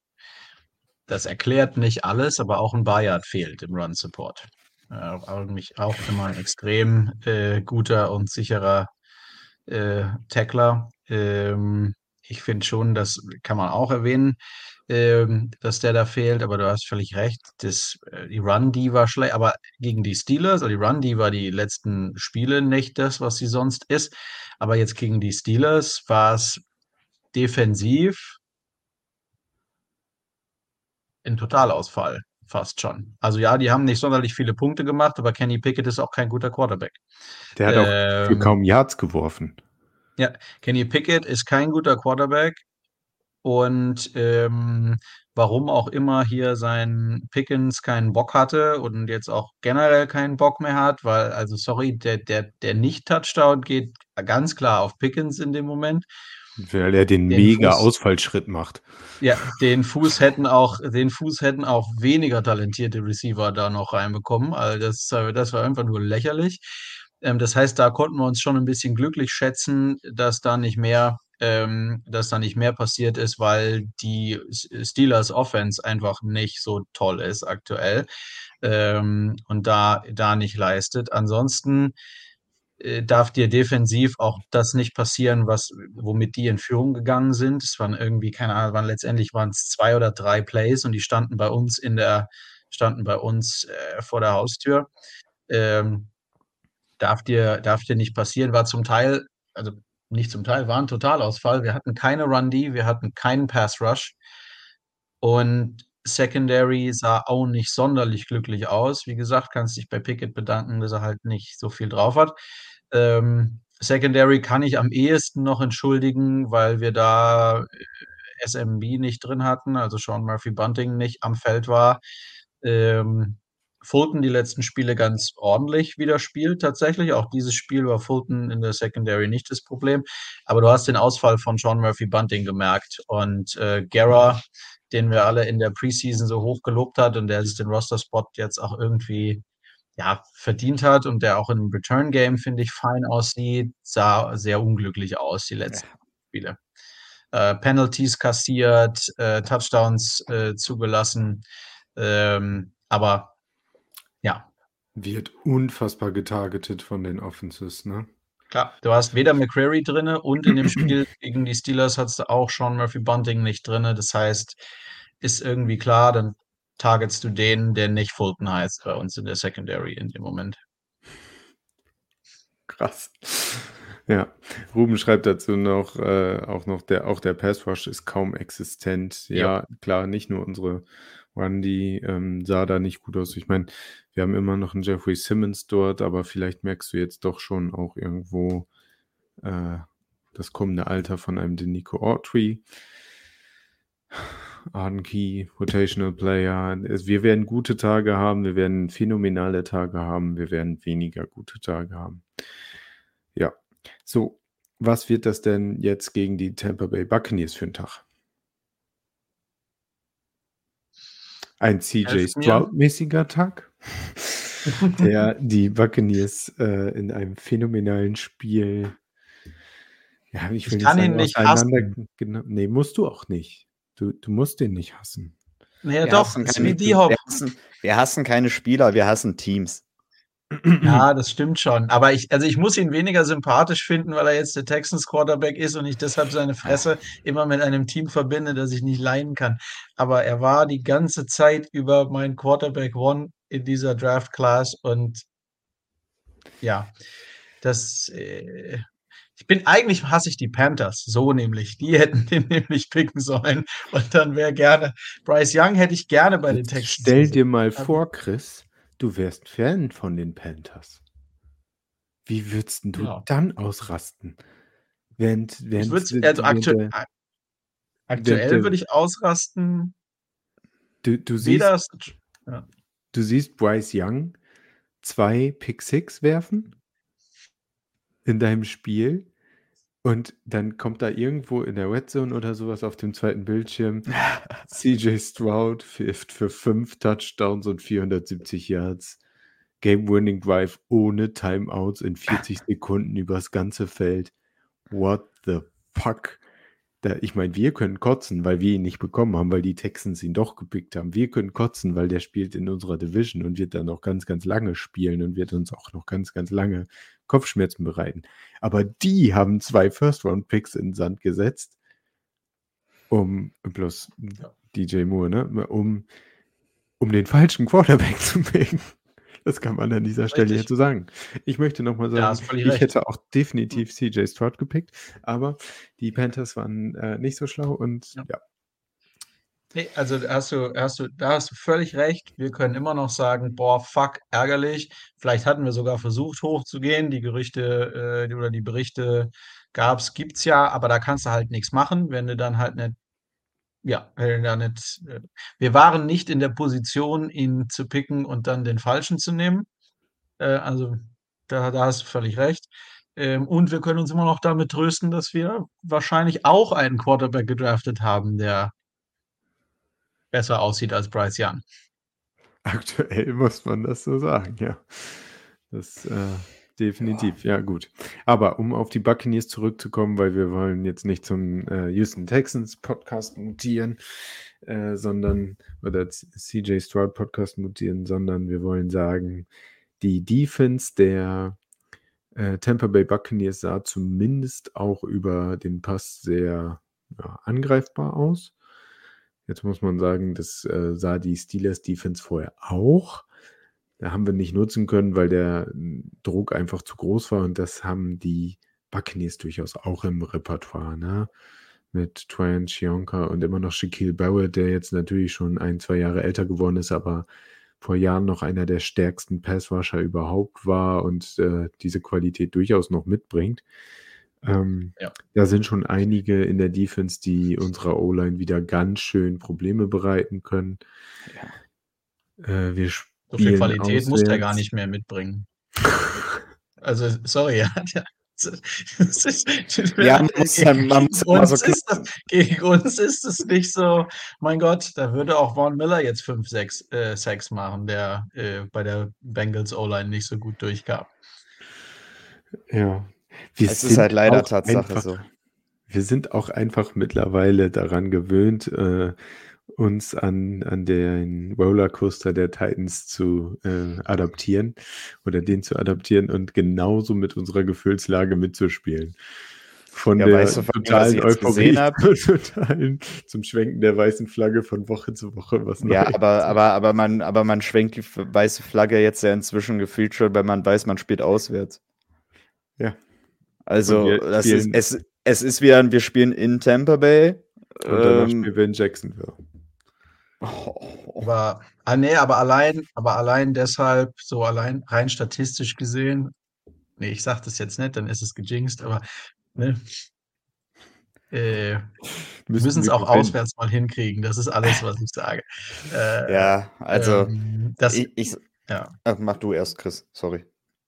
das erklärt nicht alles, aber auch ein Bayard fehlt im Run Support. Äh, eigentlich auch immer ein extrem äh, guter und sicherer äh, Tackler. Ähm, ich finde schon, das kann man auch erwähnen, ähm, dass der da fehlt, aber du hast völlig recht. Das, äh, die Run, die war schlecht, aber gegen die Steelers, also die Run, die war die letzten Spiele nicht das, was sie sonst ist. Aber jetzt gegen die Steelers war es defensiv ein Totalausfall, fast schon. Also ja, die haben nicht sonderlich viele Punkte gemacht, aber Kenny Pickett ist auch kein guter Quarterback. Der hat auch für ähm, kaum Yards geworfen. Ja, Kenny Pickett ist kein guter Quarterback. Und ähm, warum auch immer hier sein Pickens keinen Bock hatte und jetzt auch generell keinen Bock mehr hat, weil, also sorry, der, der, der Nicht-Touchdown geht ganz klar auf Pickens in dem Moment. Weil er den, den mega Fuß, Ausfallschritt macht. Ja, den Fuß hätten auch, den Fuß hätten auch weniger talentierte Receiver da noch reinbekommen. Also das, das war einfach nur lächerlich. Ähm, das heißt, da konnten wir uns schon ein bisschen glücklich schätzen, dass da nicht mehr, ähm, dass da nicht mehr passiert ist, weil die Steelers Offense einfach nicht so toll ist aktuell ähm, und da, da nicht leistet. Ansonsten äh, darf dir defensiv auch das nicht passieren, was, womit die in Führung gegangen sind. Es waren irgendwie, keine Ahnung, waren letztendlich waren es zwei oder drei Plays und die standen bei uns in der, standen bei uns äh, vor der Haustür. Ähm, darf dir, darf dir nicht passieren, war zum Teil, also nicht zum Teil, war ein Totalausfall. Wir hatten keine Run-D, wir hatten keinen Pass-Rush und Secondary sah auch nicht sonderlich glücklich aus. Wie gesagt, kannst dich bei Pickett bedanken, dass er halt nicht so viel drauf hat. Ähm, Secondary kann ich am ehesten noch entschuldigen, weil wir da äh, SMB nicht drin hatten, also Sean Murphy Bunting nicht am Feld war. Ähm, Fulton die letzten Spiele ganz ordentlich wieder spielt, tatsächlich. Auch dieses Spiel war Fulton in der Secondary nicht das Problem. Aber du hast den Ausfall von Sean Murphy Bunting gemerkt. Und äh, Guerra, den wir alle in der Preseason so hoch gelobt hat und der sich den Roster-Spot jetzt auch irgendwie ja, verdient hat und der auch im Return-Game, finde ich, fein aussieht, sah sehr unglücklich aus, die letzten ja. Spiele. äh, Penalties kassiert, äh, Touchdowns äh, zugelassen. Ähm, aber ja. Wird unfassbar getargetet von den Offenses, ne? Klar, du hast weder McCrary drin und in dem Spiel gegen die Steelers hast du auch Sean Murphy Bunting nicht drin. Das heißt, ist irgendwie klar, dann targetst du den, der nicht Fulton heißt bei uns in der Secondary in dem Moment. Krass. Ja, Ruben schreibt dazu noch, äh, auch noch, der, auch der Pass Rush ist kaum existent. Ja, ja. klar, nicht nur unsere Run, die ähm, sah da nicht gut aus. Ich meine, wir haben immer noch einen Jeffrey Simmons dort, aber vielleicht merkst du jetzt doch schon auch irgendwo äh, das kommende Alter von einem Denico Autry. Arden Key, Rotational Player. Wir werden gute Tage haben, wir werden phänomenale Tage haben, wir werden weniger gute Tage haben. Ja, so, was wird das denn jetzt gegen die Tampa Bay Buccaneers für ein Tag? Ein CJ Stroud-mäßiger Tag, der die Buccaneers äh, in einem phänomenalen Spiel. Ja, ich, ich kann ihn nicht hassen. Genau, nee, musst du auch nicht. Du, du musst den nicht hassen. Naja, wir doch, wie die wir hassen, wir hassen keine Spieler, wir hassen Teams. Ja, das stimmt schon. Aber ich, also ich muss ihn weniger sympathisch finden, weil er jetzt der Texans Quarterback ist und ich deshalb seine Fresse immer mit einem Team verbinde, das ich nicht leiden kann. Aber er war die ganze Zeit über mein Quarterback One in dieser Draft Class und ja, das, äh, ich bin eigentlich hasse ich die Panthers, so nämlich. Die hätten den nämlich picken sollen und dann wäre gerne Bryce Young hätte ich gerne bei den Texans. Stell dir mal vor, Chris, du wärst Fan von den Panthers. Wie würdest du ja. dann ausrasten? Während, während, während, also aktu während, aktuell würde ich ausrasten. Du, du siehst, ja. du siehst Bryce Young zwei Pick Six werfen in deinem Spiel und dann kommt da irgendwo in der Red Zone oder sowas auf dem zweiten Bildschirm CJ Stroud wirft für fünf Touchdowns und 470 Yards. Game-Winning Drive ohne Timeouts in 40 Sekunden übers ganze Feld. What the fuck? Da, ich meine, wir können kotzen, weil wir ihn nicht bekommen haben, weil die Texans ihn doch gepickt haben. Wir können kotzen, weil der spielt in unserer Division und wird dann noch ganz, ganz lange spielen und wird uns auch noch ganz, ganz lange Kopfschmerzen bereiten. Aber die haben zwei First-Round-Picks in den Sand gesetzt, um, plus ja. DJ Moore, ne, um, um den falschen Quarterback zu picken. Das kann man an dieser. Stelle jetzt so sagen. Ich möchte nochmal sagen, ja, ich recht. hätte auch definitiv CJ Stroud gepickt, aber die Panthers waren äh, nicht so schlau und ja. ja. Nee, also hast du, hast du, da hast du völlig recht. Wir können immer noch sagen, boah, fuck, ärgerlich. Vielleicht hatten wir sogar versucht, hochzugehen. Die Gerüchte äh, oder die Berichte gab's, gibt's ja, aber da kannst du halt nichts machen, wenn du dann halt nicht, ja, wenn du da nicht, äh, wir waren nicht in der Position, ihn zu picken und dann den Falschen zu nehmen. Äh, also da, da hast du völlig recht. Ähm, und wir können uns immer noch damit trösten, dass wir wahrscheinlich auch einen Quarterback gedraftet haben, der besser aussieht als Bryce Young. Aktuell muss man das so sagen, ja. Das äh, definitiv, ja. ja. gut. Aber um auf die Buccaneers zurückzukommen, weil wir wollen jetzt nicht zum äh, Houston Texans Podcast mutieren, äh, sondern oder CJ Stroud Podcast mutieren, sondern wir wollen sagen, die Defense der äh, Tampa Bay Buccaneers sah zumindest auch über den Pass sehr ja, angreifbar aus. Jetzt muss man sagen, das äh, sah die Steelers Defense vorher auch. Da haben wir nicht nutzen können, weil der hm, Druck einfach zu groß war und das haben die Buccaneers durchaus auch im Repertoire, ne? Mit Tryon Chionka und immer noch Shaquille Barrett, der jetzt natürlich schon ein, zwei Jahre älter geworden ist, aber vor Jahren noch einer der stärksten Passwasher überhaupt war und äh, diese Qualität durchaus noch mitbringt. Ähm, ja. Da sind schon einige in der Defense, die unserer O-Line wieder ganz schön Probleme bereiten können. Ja. Äh, wir so viel Qualität auswärts. muss der gar nicht mehr mitbringen. also, sorry, ja. ja, man muss, gegen, man muss uns so ist das, gegen uns ist es nicht so, mein Gott, da würde auch Vaughn Miller jetzt 5, 6 äh, Sacks machen, der äh, bei der Bengals O-Line nicht so gut durchkam. Ja, wir es ist halt leider Tatsache einfach, so. wir sind auch einfach mittlerweile daran gewöhnt, äh, uns an, an den Rollercoaster der Titans zu äh, adaptieren oder den zu adaptieren und genauso mit unserer Gefühlslage mitzuspielen. Von Ja, der weißt du, von totalen jetzt Euphorie totalen, zum Schwenken der weißen Flagge von Woche zu Woche. Was Ja, Neues. aber, aber, aber, man, aber man schwenkt die weiße Flagge jetzt ja inzwischen gefühlt schon, weil man weiß, man spielt auswärts. Ja. Also, wir das ist, es, es ist wie ein, wir spielen in Tampa Bay. Und danach ähm, spielen wir in Jacksonville. oh, Aber, ah, nee, aber allein, aber allein deshalb, so allein rein statistisch gesehen, nee, ich sag das jetzt nicht, dann ist es gejinxt, aber ne, äh, wir müssen es auch gewinnen. auswärts mal hinkriegen. Das ist alles, was ich sage. Äh, ja, also, ähm, das, ich, ich, ja. Ach, mach du erst, Chris, sorry.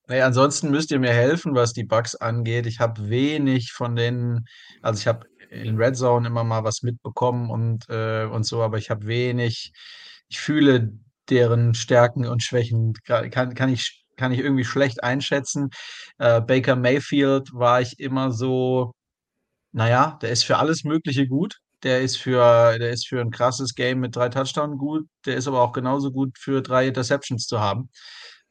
Nee, ansonsten müsst ihr mir helfen, was die Bugs angeht. Ich habe wenig von denen, also ich habe in Red Zone immer mal was mitbekommen und, äh, und so, aber ich habe wenig, ich fühle deren Stärken und Schwächen, kann, kann ich, kann ich irgendwie schlecht einschätzen. Äh, Baker Mayfield war ich immer so, naja, der ist für alles Mögliche gut. Der ist für, der ist für ein krasses Game mit drei Touchdowns gut. Der ist aber auch genauso gut für drei Interceptions zu haben.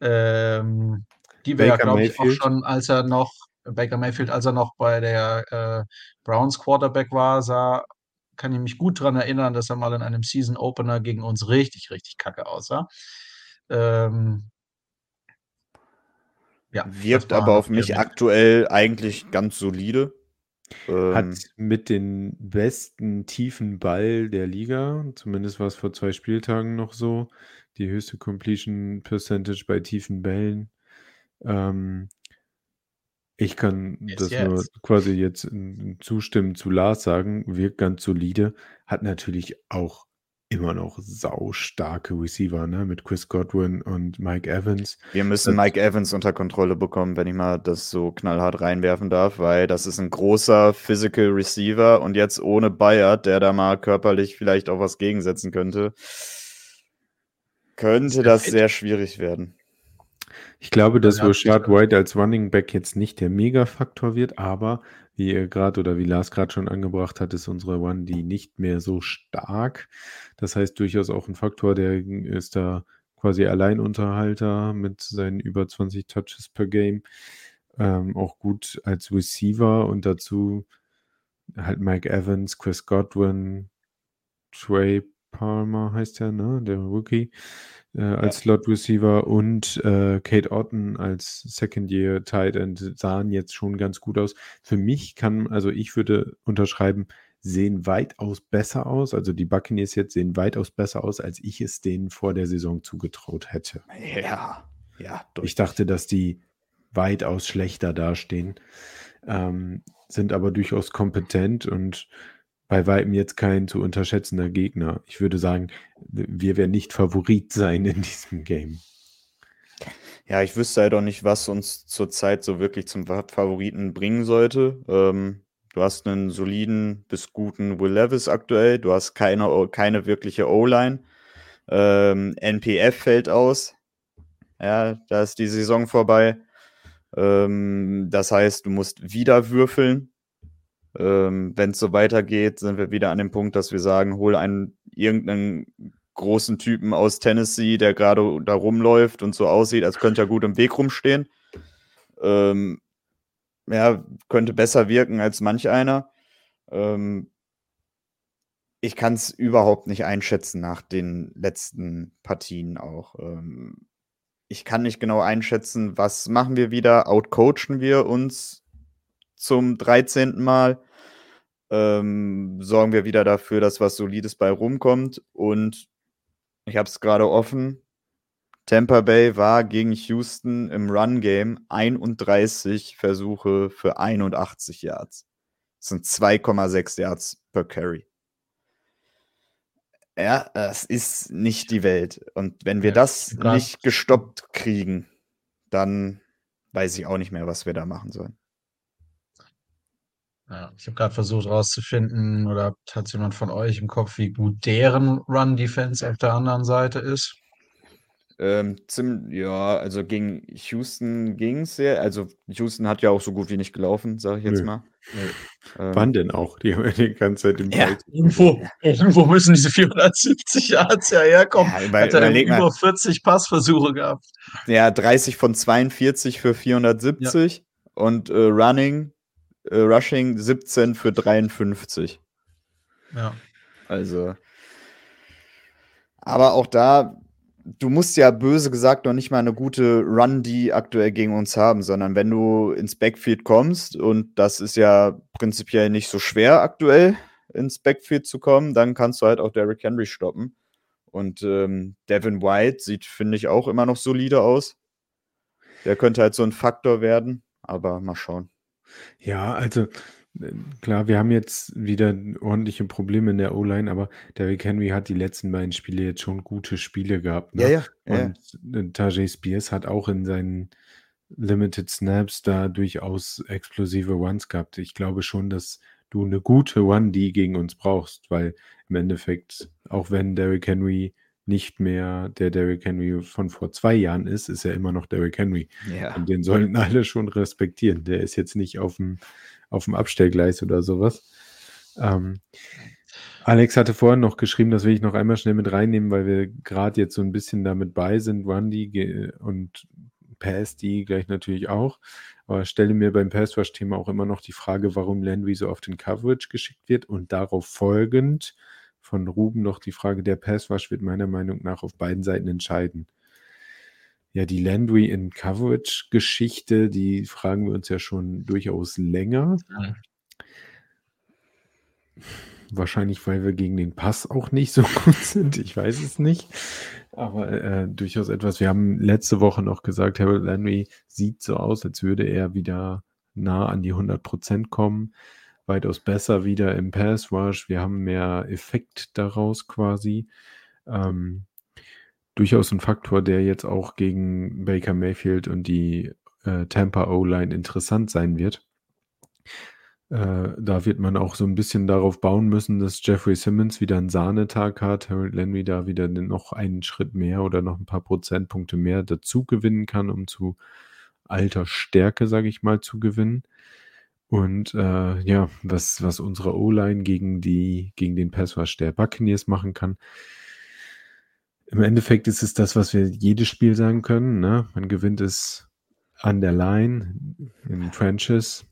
Ähm, die wäre, Baker glaube ich, auch schon, als er noch, Baker Mayfield, als er noch bei der äh, Browns Quarterback war, sah, kann ich mich gut daran erinnern, dass er mal in einem Season Opener gegen uns richtig, richtig kacke aussah. Ähm, ja, Wirkt aber auf mich mit- aktuell eigentlich ganz solide. Ähm, Hat mit den besten tiefen Ball der Liga, zumindest war es vor zwei Spieltagen noch so, die höchste Completion Percentage bei tiefen Bällen. Ähm, ich kann Yes, das nur yes. quasi jetzt zustimmen zu Lars sagen, wirkt ganz solide, hat natürlich auch immer noch saustarke Receiver, ne, mit Chris Godwin und Mike Evans. Wir müssen Das- Mike Evans unter Kontrolle bekommen, wenn ich mal das so knallhart reinwerfen darf, weil das ist ein großer Physical Receiver und jetzt ohne Bayard, der da mal körperlich vielleicht auch was gegensetzen könnte, könnte das sehr schwierig werden. Ich glaube, dass Ja, Rashad. White als Running Back jetzt nicht der Mega-Faktor wird, aber wie ihr gerade oder wie Lars gerade schon angebracht hat, ist unsere One die nicht mehr so stark. Das heißt durchaus auch ein Faktor, der ist da quasi Alleinunterhalter mit seinen über 20 Touches per Game. Ähm, auch gut als Receiver und dazu halt Mike Evans, Chris Godwin, Trey Palmer heißt der, ne? Der Rookie äh, als Slot Receiver und äh, Kate Otten als Second Year Tight End sahen jetzt schon ganz gut aus. Für mich kann, also ich würde unterschreiben, sehen weitaus besser aus. Also die Buccaneers jetzt sehen weitaus besser aus, als ich es denen vor der Saison zugetraut hätte. Ja, ja, Ich dachte, dass die weitaus schlechter dastehen, ähm, sind aber durchaus kompetent und bei weitem jetzt kein zu unterschätzender Gegner. Ich würde sagen, wir werden nicht Favorit sein in diesem Game. Ja, ich wüsste halt auch nicht, was uns zurzeit so wirklich zum Fa- Favoriten bringen sollte. Ähm, du hast einen soliden bis guten Will Levis aktuell. Du hast keine, keine wirkliche O-Line. Ähm, NPF fällt aus. Ja, da ist die Saison vorbei. Ähm, das heißt, du musst wieder würfeln. Ähm, Wenn es so weitergeht, sind wir wieder an dem Punkt, dass wir sagen, hol einen irgendeinen großen Typen aus Tennessee, der gerade da rumläuft und so aussieht, als könnte er gut im Weg rumstehen. Ähm, ja, könnte besser wirken als manch einer. Ähm, ich kann es überhaupt nicht einschätzen nach den letzten Partien auch. Ähm, ich kann nicht genau einschätzen, was machen wir wieder? Outcoachen wir uns zum 13. Mal? Ähm, sorgen wir wieder dafür, dass was Solides bei rumkommt? Und ich habe es gerade offen. Tampa Bay war gegen Houston im Run-Game 31 Versuche für 81 Yards. Das sind 2,6 Yards per Carry. Ja, das ist nicht die Welt. Und wenn wir Ja, das nicht gestoppt kriegen, dann weiß ich auch nicht mehr, was wir da machen sollen. Ja, ich habe gerade versucht rauszufinden, oder hat jemand von euch im Kopf, wie gut deren Run-Defense auf der anderen Seite ist? Ähm, zim ja, also gegen Houston ging's ja. Also Houston hat ja auch so gut wie nicht gelaufen, sage ich jetzt Nö. mal. Ähm, Wann denn auch? Die haben ja die ganze Zeit im Ja. Ball. Irgendwo, irgendwo müssen diese 470 Yards ja herkommen. Ja, über- Hat er überleg mal. über 40 Passversuche gehabt. Ja, 30 von 42 für 470 und äh, Running, äh, Rushing 17 für 53. Ja. Also. Aber auch da, du musst ja böse gesagt noch nicht mal eine gute Run, die aktuell gegen uns haben, sondern wenn du ins Backfield kommst, und das ist ja prinzipiell nicht so schwer aktuell, ins Backfield zu kommen, dann kannst du halt auch Derrick Henry stoppen. Und ähm, Devin White sieht, finde ich, auch immer noch solide aus. Der könnte halt so ein Faktor werden, aber mal schauen. Ja, also äh, klar, wir haben jetzt wieder ordentliche Probleme in der O-Line, aber Derrick Henry hat die letzten beiden Spiele jetzt schon gute Spiele gehabt. Ne? ja. Und äh, Tajay Spears hat auch in seinen Limited Snaps da durchaus explosive Ones gehabt. Ich glaube schon, dass du eine gute One-D gegen uns brauchst, weil im Endeffekt, auch wenn Derrick Henry nicht mehr der Derrick Henry von vor zwei Jahren ist, ist er immer noch Derrick Henry. ja. Und den sollten alle schon respektieren. Der ist jetzt nicht auf dem, auf dem Abstellgleis oder sowas. Ähm, Alex hatte vorhin noch geschrieben, das will ich noch einmal schnell mit reinnehmen, weil wir gerade jetzt so ein bisschen damit bei sind, ge- und Pass die gleich natürlich auch. Aber stelle mir beim Pass Rush Thema auch immer noch die Frage, warum Landry so oft in Coverage geschickt wird und darauf folgend von Ruben noch die Frage, der Pass Rush wird meiner Meinung nach auf beiden Seiten entscheiden. Ja, die Landry in Coverage Geschichte, die fragen wir uns ja schon durchaus länger. Mhm. Wahrscheinlich, weil wir gegen den Pass auch nicht so gut sind. Ich weiß es nicht. Aber äh, durchaus etwas. Wir haben letzte Woche noch gesagt, Harold Landry sieht so aus, als würde er wieder nah an die 100% kommen. Weitaus besser wieder im Pass Rush. Wir haben mehr Effekt daraus quasi. Ähm, durchaus ein Faktor, der jetzt auch gegen Baker Mayfield und die äh, Tampa O-Line interessant sein wird. Äh, da wird man auch so ein bisschen darauf bauen müssen, dass Jeffrey Simmons wieder einen Sahnetag hat, Harold Landry da wieder noch einen Schritt mehr oder noch ein paar Prozentpunkte mehr dazu gewinnen kann, um zu alter Stärke, sage ich mal, zu gewinnen. Und äh, ja, was, was unsere O-Line gegen, gegen den Passwash der Buccaneers machen kann. Im Endeffekt ist es das, was wir jedes Spiel sagen können. Ne? Man gewinnt es an der Line, in Trenches.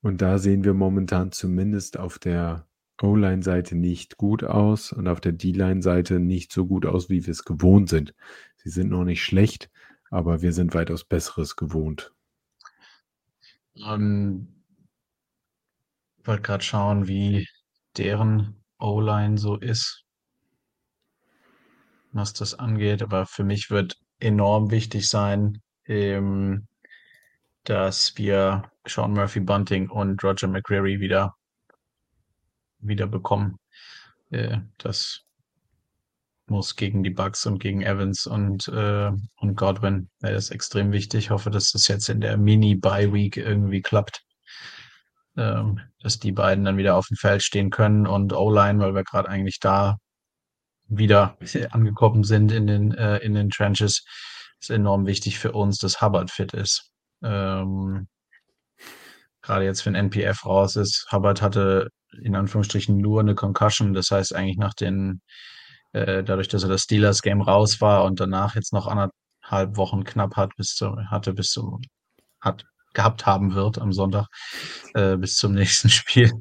Und da sehen wir momentan zumindest auf der O-Line-Seite nicht gut aus und auf der D-Line-Seite nicht so gut aus, wie wir es gewohnt sind. Sie sind noch nicht schlecht, aber wir sind weitaus Besseres gewohnt. Ähm, wollte gerade schauen, wie deren O-Line so ist, was das angeht. Aber für mich wird enorm wichtig sein, ähm, dass wir Sean Murphy Bunting und Roger McCreary wieder, wieder bekommen. Äh, das muss gegen die Bucks und gegen Evans und, äh, und Godwin das extrem wichtig. Ich hoffe, dass das jetzt in der Mini-Bye-Week irgendwie klappt. Ähm, dass die beiden dann wieder auf dem Feld stehen können und O-Line, weil wir gerade eigentlich da wieder angekommen sind in den, äh, in den Trenches, ist enorm wichtig für uns, dass Hubbard fit ist. Ähm, gerade jetzt, wenn NPF raus ist, Hubbard hatte in Anführungsstrichen nur eine Concussion, das heißt eigentlich nach den, äh, dadurch, dass er das Steelers-Game raus war und danach jetzt noch anderthalb Wochen knapp hat, bis zum, hatte bis zum, hat gehabt haben wird am Sonntag, äh, bis zum nächsten Spiel,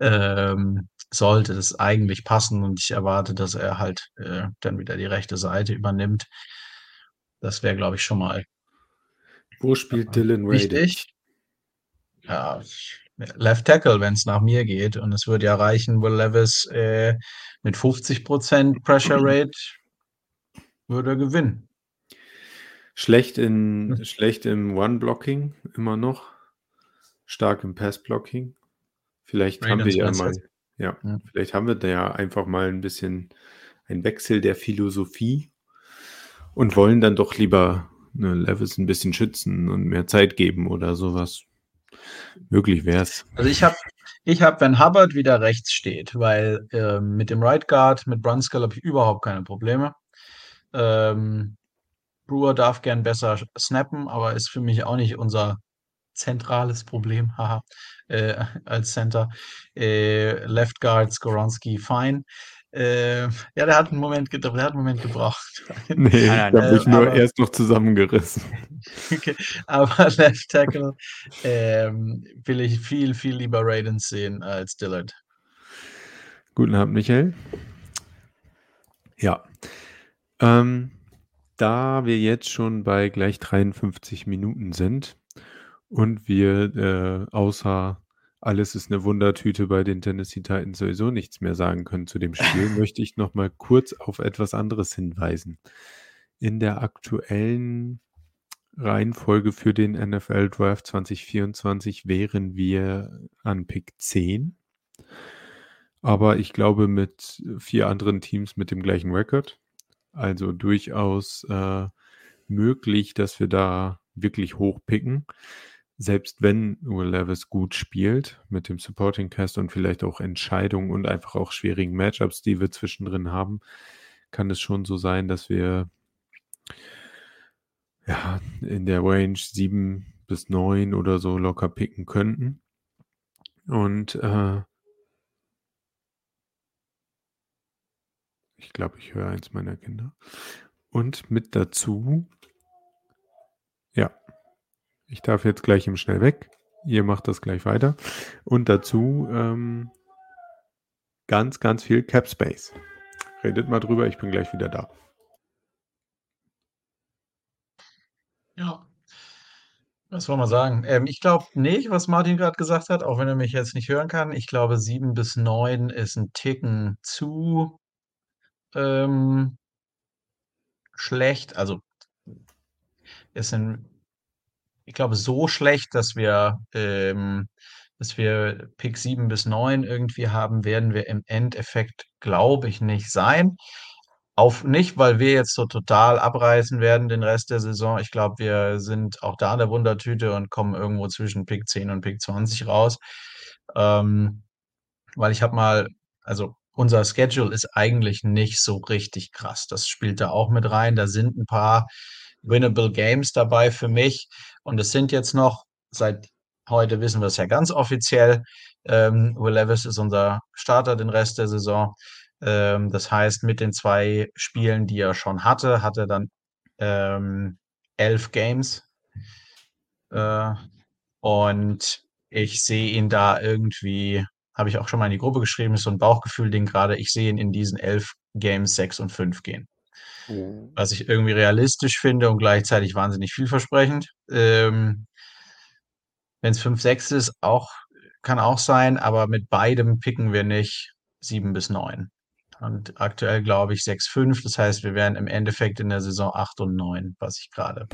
ähm, sollte das eigentlich passen und ich erwarte, dass er halt äh, dann wieder die rechte Seite übernimmt. Das wäre, glaube ich, schon mal Wo spielt Dylan wichtig. Ja, Left Tackle, wenn es nach mir geht. Und es würde ja reichen, Will Levis äh, mit 50% Pressure Rate würde er gewinnen. Schlecht, in, schlecht im One-Blocking immer noch. Stark im Pass-Blocking. Vielleicht haben wir ja mal, ja, Ja. vielleicht haben wir da ja einfach mal ein bisschen einen Wechsel der Philosophie und wollen dann doch lieber ne, Levis ein bisschen schützen und mehr Zeit geben oder sowas. Möglich wäre es. Also ich habe, ich hab, wenn Hubbard wieder rechts steht, weil ähm, mit dem Right Guard, mit Brunskill habe ich überhaupt keine Probleme. Ähm, Brewer darf gern besser snappen, aber ist für mich auch nicht unser zentrales Problem, haha, äh, als Center. Äh, Left Guard Skoronski, fine. Äh, ja, der hat einen Moment, der hat einen Moment gebraucht. Nee, ich nein, habe mich äh, nur aber- erst noch zusammengerissen. okay. Aber Left Tackle ähm, will ich viel, viel lieber Raidens sehen als Dillard. Guten Abend, Michael. Ja. Ähm, da wir jetzt schon bei gleich 53 Minuten sind und wir äh, außer alles ist eine Wundertüte bei den Tennessee Titans sowieso nichts mehr sagen können zu dem Spiel, möchte ich noch mal kurz auf etwas anderes hinweisen. In der aktuellen Reihenfolge für den NFL Draft 2024 wären wir an Pick 10. Aber ich glaube mit vier anderen Teams mit dem gleichen Rekord. Also durchaus äh, möglich, dass wir da wirklich hoch picken. Selbst wenn Will Levis gut spielt mit dem Supporting Cast und vielleicht auch Entscheidungen und einfach auch schwierigen Matchups, die wir zwischendrin haben, kann es schon so sein, dass wir ja in der Range 7 bis 9 oder so locker picken könnten. Und äh, ich glaube, ich höre eins meiner Kinder. Und mit dazu, ja, ich darf jetzt gleich im Schnell weg. Ihr macht das gleich weiter. Und dazu ähm, ganz, ganz viel Cap Space. Redet mal drüber, ich bin gleich wieder da. Ja. Was soll man sagen? Ähm, ich glaube nicht, was Martin gerade gesagt hat, auch wenn er mich jetzt nicht hören kann. Ich glaube, 7 bis 9 ist ein Ticken zu ähm, schlecht. Also es sind, ich glaube, so schlecht, dass wir, ähm, dass wir Pick 7 bis 9 irgendwie haben, werden wir im Endeffekt, glaube ich, nicht sein. Auf nicht, weil wir jetzt so total abreißen werden den Rest der Saison. Ich glaube, wir sind auch da eine Wundertüte und kommen irgendwo zwischen Pick 10 und Pick 20 raus. Ähm, weil ich habe mal, also unser Schedule ist eigentlich nicht so richtig krass. Das spielt da auch mit rein. Da sind ein paar winnable Games dabei für mich. Und es sind jetzt noch, seit heute wissen wir es ja ganz offiziell, ähm, Will Levis ist unser Starter den Rest der Saison. Ähm, das heißt, mit den zwei Spielen, die er schon hatte, hat er dann ähm, elf Games. Äh, und ich sehe ihn da irgendwie, habe ich auch schon mal in die Gruppe geschrieben, ist so ein Bauchgefühl-Ding gerade. Ich sehe ihn in diesen elf Games sechs und fünf gehen. Was ich irgendwie realistisch finde und gleichzeitig wahnsinnig vielversprechend. Ähm, Wenn es 5-6 ist, auch, kann auch sein, aber mit beidem picken wir nicht 7 bis 9. Und aktuell glaube ich 6-5, das heißt, wir wären im Endeffekt in der Saison 8 und 9, was ich gerade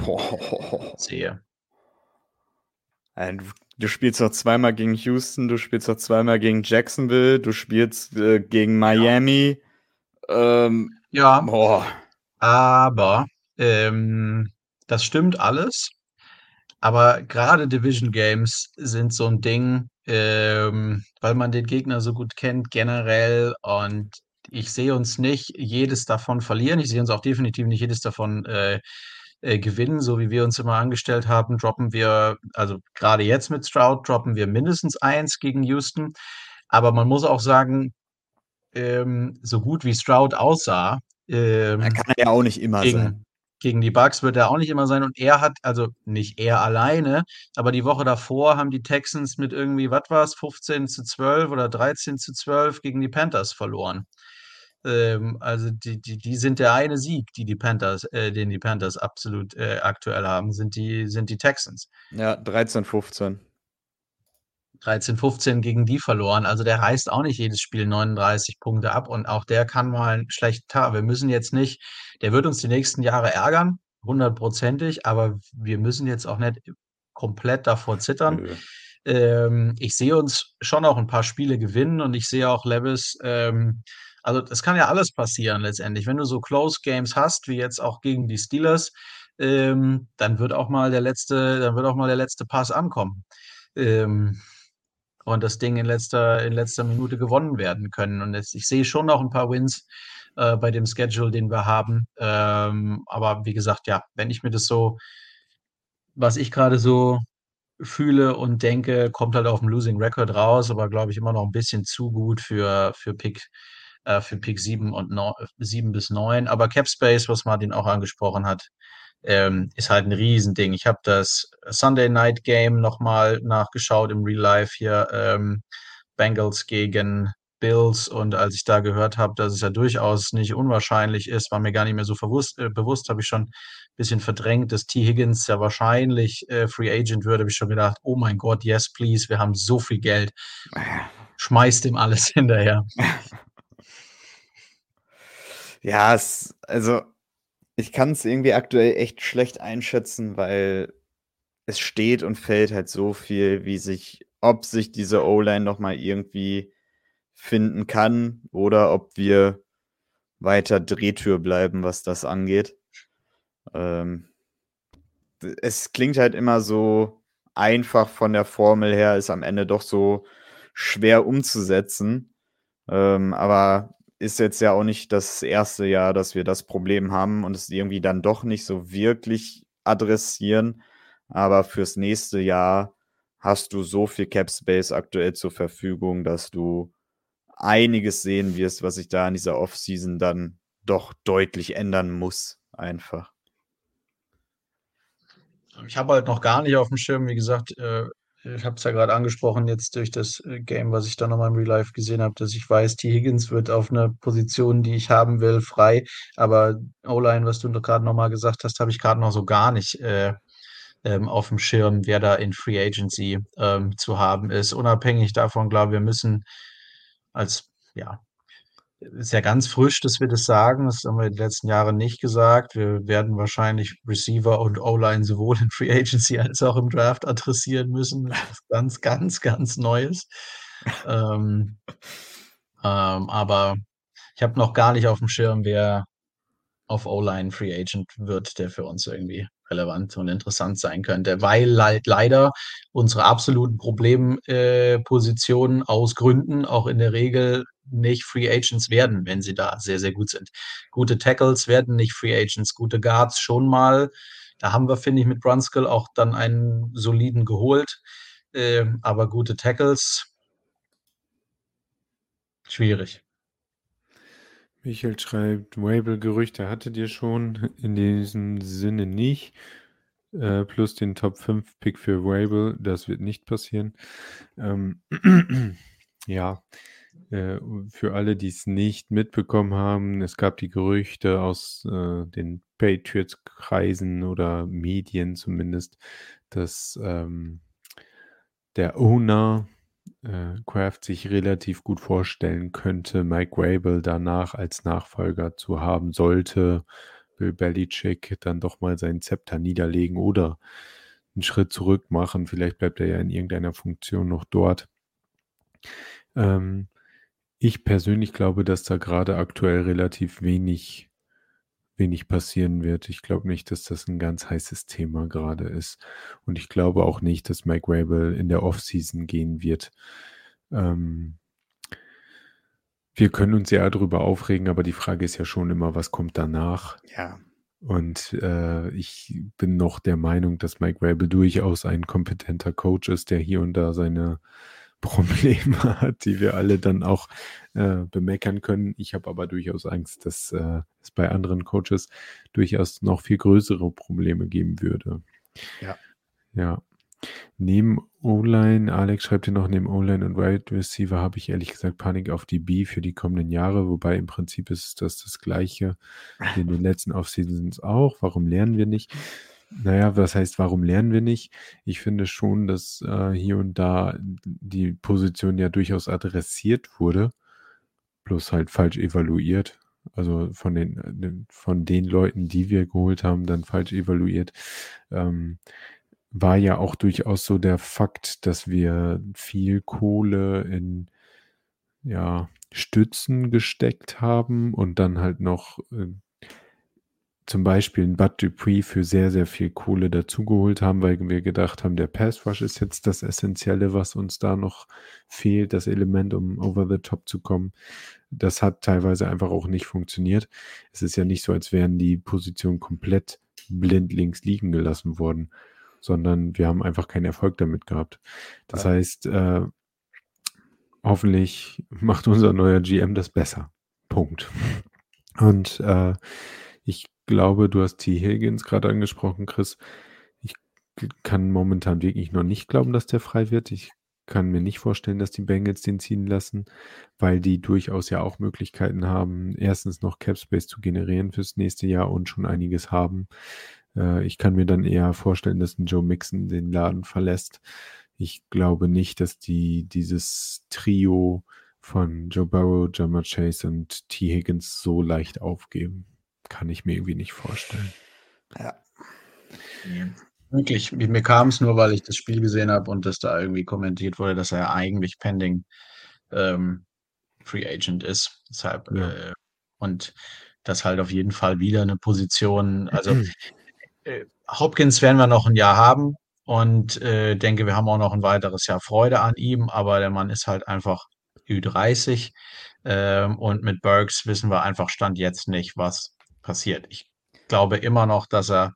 sehe. Ja, Du, du spielst noch zweimal gegen Houston, du spielst noch zweimal gegen Jacksonville, du spielst äh, gegen Miami. Ähm, Ja, boah. aber ähm, das stimmt alles. Aber gerade Division Games sind so ein Ding, ähm, weil man den Gegner so gut kennt generell und ich sehe uns nicht jedes davon verlieren. Ich sehe uns auch definitiv nicht jedes davon äh, äh, gewinnen, so wie wir uns immer angestellt haben. Droppen wir, also gerade jetzt mit Stroud, droppen wir mindestens eins gegen Houston. Aber man muss auch sagen, ähm, so gut wie Stroud aussah, ähm, Da kann er ja auch nicht immer sein. gegen, gegen die Bucks wird er auch nicht immer sein. Und er hat, also nicht er alleine, aber die Woche davor haben die Texans mit irgendwie, was war es, 15 zu 12 oder 13 zu 12 gegen die Panthers verloren. Ähm, also die, die, die sind der eine Sieg, die die Panthers, äh, den die Panthers absolut äh, aktuell haben, sind die, sind die Texans. Ja, 13, 15. 13, 15 gegen die verloren. Also der reißt auch nicht jedes Spiel 39 Punkte ab und auch der kann mal einen schlechten Tag. Wir müssen jetzt nicht, der wird uns die nächsten Jahre ärgern, hundertprozentig, aber wir müssen jetzt auch nicht komplett davor zittern. Ähm, ich sehe uns schon auch ein paar Spiele gewinnen und ich sehe auch Levis, ähm, also das kann ja alles passieren letztendlich. Wenn du so Close Games hast, wie jetzt auch gegen die Steelers, ähm, dann wird auch mal der letzte, dann wird auch mal der letzte Pass ankommen. Ähm, und das Ding in letzter, in letzter Minute gewonnen werden können. Und jetzt, ich sehe schon noch ein paar Wins äh, bei dem Schedule, den wir haben. Ähm, aber wie gesagt, ja, wenn ich mir das so, was ich gerade so fühle und denke, kommt halt auf dem Losing Record raus, aber glaube ich immer noch ein bisschen zu gut für, für Pick, äh, für Pick 7 und 9, 7 bis 9. Aber Cap Space, was Martin auch angesprochen hat, ähm, ist halt ein Riesending. Ich habe das Sunday Night Game nochmal nachgeschaut im Real Life hier. Ähm, Bengals gegen Bills und als ich da gehört habe, dass es ja durchaus nicht unwahrscheinlich ist, war mir gar nicht mehr so verwusst, äh, bewusst, habe ich schon ein bisschen verdrängt, dass T. Higgins ja wahrscheinlich äh, Free Agent würde, habe ich schon gedacht, oh mein Gott, yes, please, wir haben so viel Geld. Schmeißt ihm alles hinterher. Ja, es, also ich kann es irgendwie aktuell echt schlecht einschätzen, weil es steht und fällt halt so viel, wie sich, ob sich diese O-Line nochmal irgendwie finden kann oder ob wir weiter Drehtür bleiben, was das angeht. Ähm, es klingt halt immer so einfach von der Formel her, ist am Ende doch so schwer umzusetzen. Ähm, aber ist jetzt ja auch nicht das erste Jahr, dass wir das Problem haben und es irgendwie dann doch nicht so wirklich adressieren. Aber fürs nächste Jahr hast du so viel Cap Space aktuell zur Verfügung, dass du einiges sehen wirst, was sich da in dieser Offseason dann doch deutlich ändern muss, einfach. Ich habe halt noch gar nicht auf dem Schirm, wie gesagt, äh, ich habe es ja gerade angesprochen, jetzt durch das äh, Game, was ich da nochmal im Real Life gesehen habe, dass ich weiß, T. Higgins wird auf einer Position, die ich haben will, frei. Aber O-Line, was du gerade nochmal gesagt hast, habe ich gerade noch so gar nicht äh, ähm, auf dem Schirm, wer da in Free Agency ähm, zu haben ist. Unabhängig davon, glaube ich, wir müssen als, ja, ist ja ganz frisch, dass wir das sagen. Das haben wir die letzten Jahre nicht gesagt. Wir werden wahrscheinlich Receiver und O-Line sowohl in Free Agency als auch im Draft adressieren müssen. Das ist ganz, ganz, ganz Neues. ähm, ähm, aber ich habe noch gar nicht auf dem Schirm, wer auf O-Line Free Agent wird, der für uns irgendwie relevant und interessant sein könnte, weil leider unsere absoluten Problempositionen äh, aus Gründen auch in der Regel nicht Free Agents werden, wenn sie da sehr, sehr gut sind. Gute Tackles werden nicht Free Agents, gute Guards schon mal. Da haben wir, finde ich, mit Brunskill auch dann einen soliden geholt. Äh, aber gute Tackles, schwierig. Michael schreibt, Wable-Gerüchte hattet ihr schon, in diesem Sinne nicht. Äh, plus den Top 5 Pick für Wable, das wird nicht passieren. Ähm, ja, äh, für alle, die es nicht mitbekommen haben, es gab die Gerüchte aus äh, den Patriots-Kreisen oder Medien zumindest, dass ähm, der Owner äh, sich relativ gut vorstellen könnte, Mike Rabel danach als Nachfolger zu haben, sollte Bill Belichick dann doch mal seinen Zepter niederlegen oder einen Schritt zurück machen. Vielleicht bleibt er ja in irgendeiner Funktion noch dort. Ähm, ich persönlich glaube, dass da gerade aktuell relativ wenig, wenig passieren wird. Ich glaube nicht, dass das ein ganz heißes Thema gerade ist. Und ich glaube auch nicht, dass Mike Rabel in der Offseason gehen wird. Ähm, wir können uns ja darüber aufregen, aber die Frage ist ja schon immer, was kommt danach? Ja. Und äh, ich bin noch der Meinung, dass Mike Rabel durchaus ein kompetenter Coach ist, der hier und da seine Probleme hat, die wir alle dann auch äh, bemeckern können. Ich habe aber durchaus Angst, dass äh, es bei anderen Coaches durchaus noch viel größere Probleme geben würde. Ja. Ja. Neben O-Line, Alex schreibt hier noch, neben O-Line und Wide Receiver habe ich ehrlich gesagt Panik auf die B für die kommenden Jahre, wobei im Prinzip ist das das Gleiche wie in den letzten Offseasons auch. Warum lernen wir nicht? Naja, was heißt, warum lernen wir nicht? Ich finde schon, dass äh, hier und da die Position ja durchaus adressiert wurde, bloß halt falsch evaluiert. Also von den, von den Leuten, die wir geholt haben, dann falsch evaluiert. Ähm, war ja auch durchaus so der Fakt, dass wir viel Kohle in ja, Stützen gesteckt haben und dann halt noch äh, zum Beispiel einen Bud Dupree für sehr, sehr viel Kohle dazugeholt haben, weil wir gedacht haben, der Pass Rush ist jetzt das Essentielle, was uns da noch fehlt, das Element, um over the top zu kommen. Das hat teilweise einfach auch nicht funktioniert. Es ist ja nicht so, als wären die Positionen komplett blind links liegen gelassen worden, sondern wir haben einfach keinen Erfolg damit gehabt. Das ja. heißt, äh, hoffentlich macht unser neuer GM das besser. Punkt. Und äh, ich glaube, du hast T. Higgins gerade angesprochen, Chris. Ich kann momentan wirklich noch nicht glauben, dass der frei wird. Ich kann mir nicht vorstellen, dass die Bengals den ziehen lassen, weil die durchaus ja auch Möglichkeiten haben, erstens noch Cap Space zu generieren fürs nächste Jahr und schon einiges haben. Äh, ich kann mir dann eher vorstellen, dass ein Joe Mixon den Laden verlässt. Ich glaube nicht, dass die dieses Trio von Joe Burrow, Jammer Chase und T. Higgins so leicht aufgeben kann ich mir irgendwie nicht vorstellen. Ja. Nee. Wirklich, mir kam es nur, weil ich das Spiel gesehen habe und das da irgendwie kommentiert wurde, dass er eigentlich pending ähm, Free Agent ist. Deshalb, ja. äh, und das halt auf jeden Fall wieder eine Position. Also äh, Hopkins werden wir noch ein Jahr haben und äh, denke, wir haben auch noch ein weiteres Jahr Freude an ihm, aber der Mann ist halt einfach Ü30 ähm, und mit Burks wissen wir einfach Stand jetzt nicht, was passiert. Ich glaube immer noch, dass er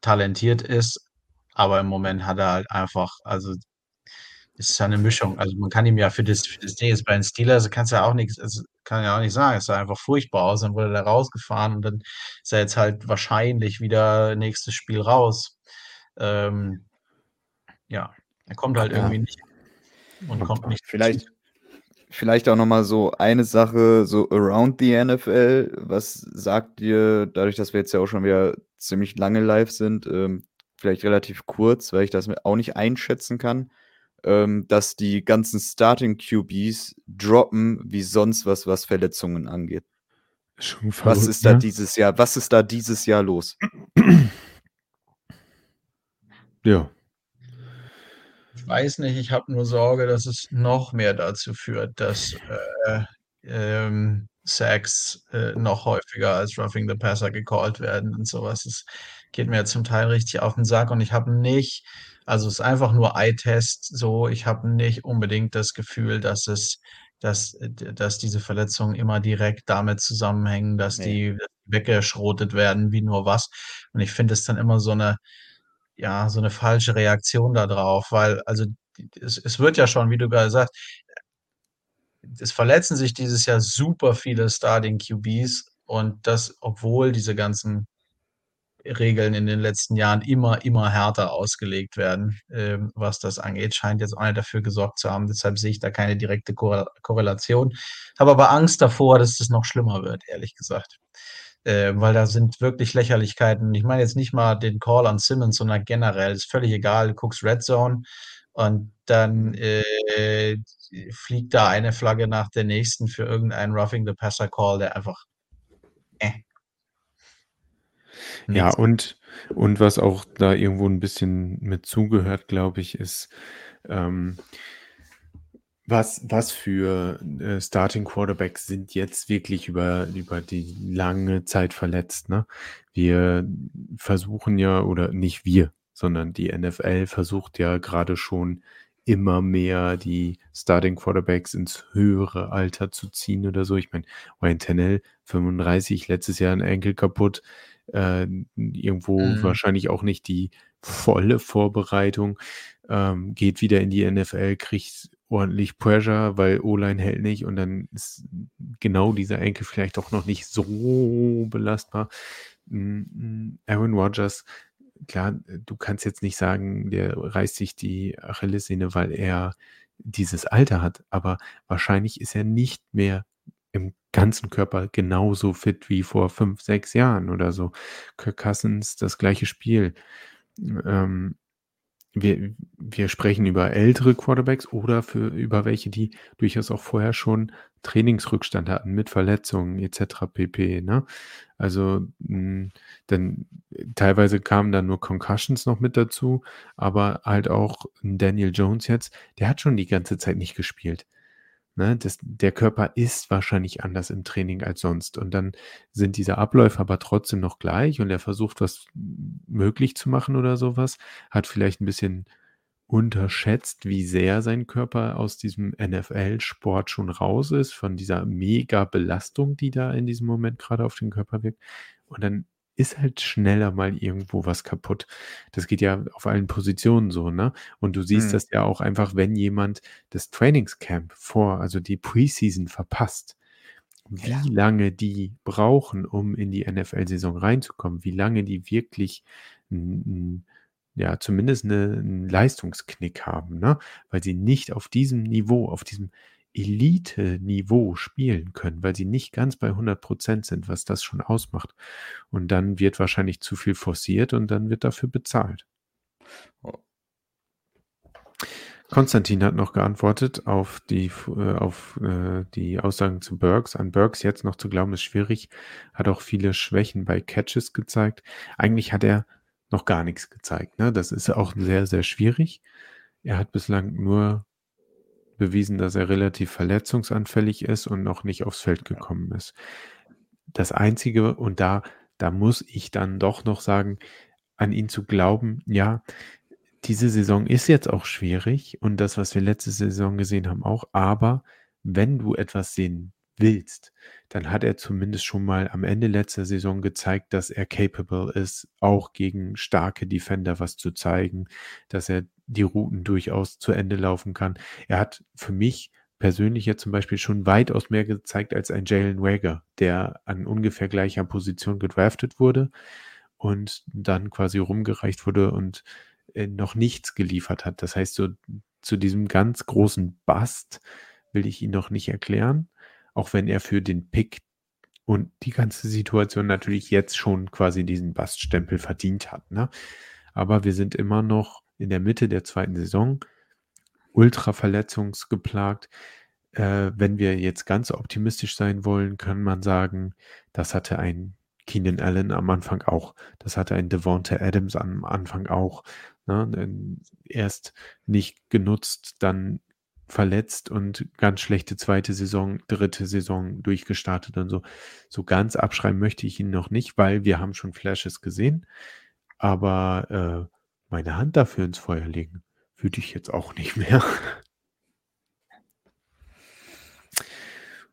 talentiert ist, aber im Moment hat er halt einfach, also es ist ja eine Mischung. Also man kann ihm ja für das, für das Ding jetzt bei den Steelers, kannst ja auch nichts, also kann ja auch nicht sagen, es sah einfach furchtbar aus, dann wurde er rausgefahren und dann ist er jetzt halt wahrscheinlich wieder nächstes Spiel raus. Ähm, ja, er kommt halt ja. irgendwie nicht und kommt nicht. Vielleicht, Vielleicht auch nochmal so eine Sache, so around the NFL. Was sagt ihr, dadurch, dass wir jetzt ja auch schon wieder ziemlich lange live sind, ähm, vielleicht relativ kurz, weil ich das auch nicht einschätzen kann, ähm, dass die ganzen Starting QBs droppen, wie sonst was, was Verletzungen angeht. Verrückt, was ist da ne? dieses Jahr, was ist da dieses Jahr los? Ja, weiß nicht, ich habe nur Sorge, dass es noch mehr dazu führt, dass äh, ähm, Sacks äh, noch häufiger als Roughing the Passer gecallt werden und sowas. Es geht mir zum Teil richtig auf den Sack und ich habe nicht, also es ist einfach nur Eye-Test, so, ich habe nicht unbedingt das Gefühl, dass es, dass, dass diese Verletzungen immer direkt damit zusammenhängen, dass nee. die weggeschrotet werden, wie nur was. Und ich finde es dann immer so eine, ja, so eine falsche Reaktion darauf, weil also es, es wird ja schon, wie du gerade sagst, es verletzen sich dieses Jahr super viele Starting QBs und das, obwohl diese ganzen Regeln in den letzten Jahren immer, immer härter ausgelegt werden, ähm, was das angeht, scheint jetzt auch nicht dafür gesorgt zu haben. Deshalb sehe ich da keine direkte Korrelation. Habe aber Angst davor, dass es noch schlimmer wird, ehrlich gesagt äh, weil da sind wirklich Lächerlichkeiten. Ich meine jetzt nicht mal den Call an Simmons, sondern generell, ist völlig egal, du guckst Red Zone und dann äh, fliegt da eine Flagge nach der nächsten für irgendeinen Roughing the Passer Call, der einfach äh. Ja, und, und was auch da irgendwo ein bisschen mit zugehört, glaube ich, ist, ähm, was, was für äh, Starting Quarterbacks sind jetzt wirklich über, über die lange Zeit verletzt? Ne? Wir versuchen ja, oder nicht wir, sondern die NFL versucht ja gerade schon immer mehr die Starting Quarterbacks ins höhere Alter zu ziehen oder so. Ich meine, Ryan Tennell, 35, letztes Jahr ein Enkel kaputt, äh, irgendwo mhm. wahrscheinlich auch nicht die volle Vorbereitung, ähm, geht wieder in die NFL, kriegt ordentlich Pressure, weil O-Line hält nicht und dann ist genau dieser Enkel vielleicht auch noch nicht so belastbar. Mm, Aaron Rodgers, klar, du kannst jetzt nicht sagen, der reißt sich die Achillessehne, weil er dieses Alter hat, aber wahrscheinlich ist er nicht mehr im ganzen Körper genauso fit wie vor fünf, sechs Jahren oder so. Kirk Cousins, das gleiche Spiel. Ähm, wir, wir sprechen über ältere Quarterbacks oder für, über welche, die durchaus auch vorher schon Trainingsrückstand hatten mit Verletzungen etc. pp. Ne? Also mh, dann teilweise kamen dann nur Concussions noch mit dazu, aber halt auch Daniel Jones jetzt, der hat schon die ganze Zeit nicht gespielt. Ne? Das, der Körper ist wahrscheinlich anders im Training als sonst. Und dann sind diese Abläufe aber trotzdem noch gleich und er versucht, was möglich zu machen oder sowas, hat vielleicht ein bisschen unterschätzt, wie sehr sein Körper aus diesem NFL-Sport schon raus ist, von dieser Mega-Belastung, die da in diesem Moment gerade auf den Körper wirkt. Und dann ist halt schneller mal irgendwo was kaputt. Das geht ja auf allen Positionen so, ne? Und du siehst Mhm. das ja auch einfach, wenn jemand das Trainingscamp vor, also die Preseason verpasst, wie Ja. lange die brauchen, um in die NFL-Saison reinzukommen, wie lange die wirklich ja, zumindest eine, einen Leistungsknick haben, ne? Weil sie nicht auf diesem Niveau, auf diesem Elite-Niveau spielen können, weil sie nicht ganz bei 100% sind, was das schon ausmacht. Und dann wird wahrscheinlich zu viel forciert und dann wird dafür bezahlt. Oh. Konstantin hat noch geantwortet auf die, äh, auf, äh, die Aussagen zu Burks. An Burks jetzt noch zu glauben, ist schwierig. Hat auch viele Schwächen bei Catches gezeigt. Eigentlich hat er noch gar nichts gezeigt. Ne? Das ist auch sehr, sehr schwierig. Er hat bislang nur bewiesen, dass er relativ verletzungsanfällig ist und noch nicht aufs Feld gekommen ist. Das Einzige, und da, da muss ich dann doch noch sagen, an ihn zu glauben, ja, diese Saison ist jetzt auch schwierig und das, was wir letzte Saison gesehen haben, auch. Aber wenn du etwas sehen willst, dann hat er zumindest schon mal am Ende letzter Saison gezeigt, dass er capable ist, auch gegen starke Defender was zu zeigen, dass er die Routen durchaus zu Ende laufen kann. Er hat für mich persönlich jetzt zum Beispiel schon weitaus mehr gezeigt als ein Jalen Wager, der an ungefähr gleicher Position gedraftet wurde und dann quasi rumgereicht wurde und äh, noch nichts geliefert hat. Das heißt, so zu diesem ganz großen Bust will ich ihn noch nicht erklären, auch wenn er für den Pick und die ganze Situation natürlich jetzt schon quasi diesen Baststempel verdient hat. Ne? Aber wir sind immer noch in der Mitte der zweiten Saison, ultra verletzungsgeplagt. Äh, wenn wir jetzt ganz optimistisch sein wollen, kann man sagen, das hatte ein Keenan Allen am Anfang auch. Das hatte ein Devonta Adams am Anfang auch. Ne? Erst nicht genutzt, dann verletzt und ganz schlechte zweite Saison, dritte Saison durchgestartet und so. So ganz abschreiben möchte ich ihn noch nicht, weil wir haben schon Flashes gesehen. Aber äh, meine Hand dafür ins Feuer legen, würde ich jetzt auch nicht mehr.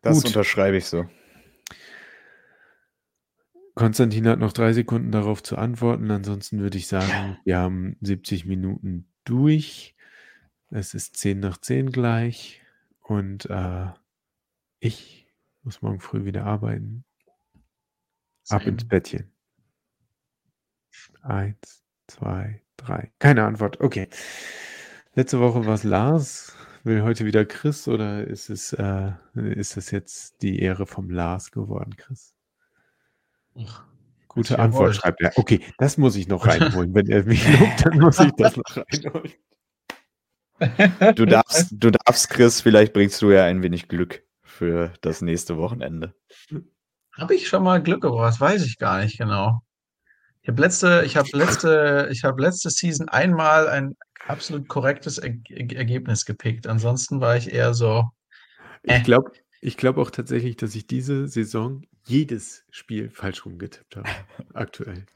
Das Gut. unterschreibe ich so. Konstantin hat noch drei Sekunden darauf zu antworten. Ansonsten würde ich sagen, wir haben 70 Minuten durch. Es ist 10 nach 10 gleich. Und äh, ich muss morgen früh wieder arbeiten. Ab ins Bettchen. Eins, zwei, drei. Keine Antwort. Okay. Letzte Woche war es Lars. Will heute wieder Chris oder ist es, äh, ist es jetzt die Ehre vom Lars geworden, Chris? Ach, Gute Antwort, schreibt er. Okay, das muss ich noch reinholen. Wenn er mich lobt, dann muss ich das noch reinholen. Du darfst, du darfst, Chris, vielleicht bringst du ja ein wenig Glück für das nächste Wochenende. Habe ich schon mal Glück gebracht? Das weiß ich gar nicht genau. Ich habe letzte, ich habe letzte, ich habe letzte Season einmal ein absolut korrektes er er Ergebnis gepickt. Ansonsten war ich eher so, Ich Äh. glaube ich glaub auch tatsächlich, dass ich diese Saison jedes Spiel falsch rumgetippt habe. Aktuell.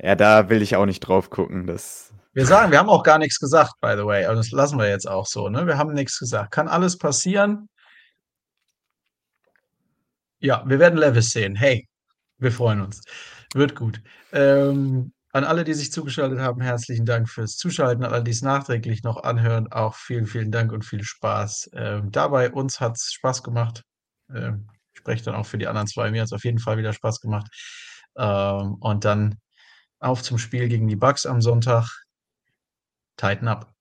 Ja, da will ich auch nicht drauf gucken. Das, wir sagen, wir haben auch gar nichts gesagt, by the way. Aber das lassen wir jetzt auch so, ne? Wir haben nichts gesagt. Kann alles passieren. Ja, wir werden Levis sehen. Hey, wir freuen uns. Wird gut. Ähm, an alle, die sich zugeschaltet haben, herzlichen Dank fürs Zuschalten. An alle, die es nachträglich noch anhören, auch vielen, vielen Dank und viel Spaß ähm, dabei. Uns hat es Spaß gemacht. Ähm, ich spreche dann auch für die anderen zwei. Mir hat es auf jeden Fall wieder Spaß gemacht. Ähm, und dann auf zum Spiel gegen die Bucks am Sonntag. Tighten up.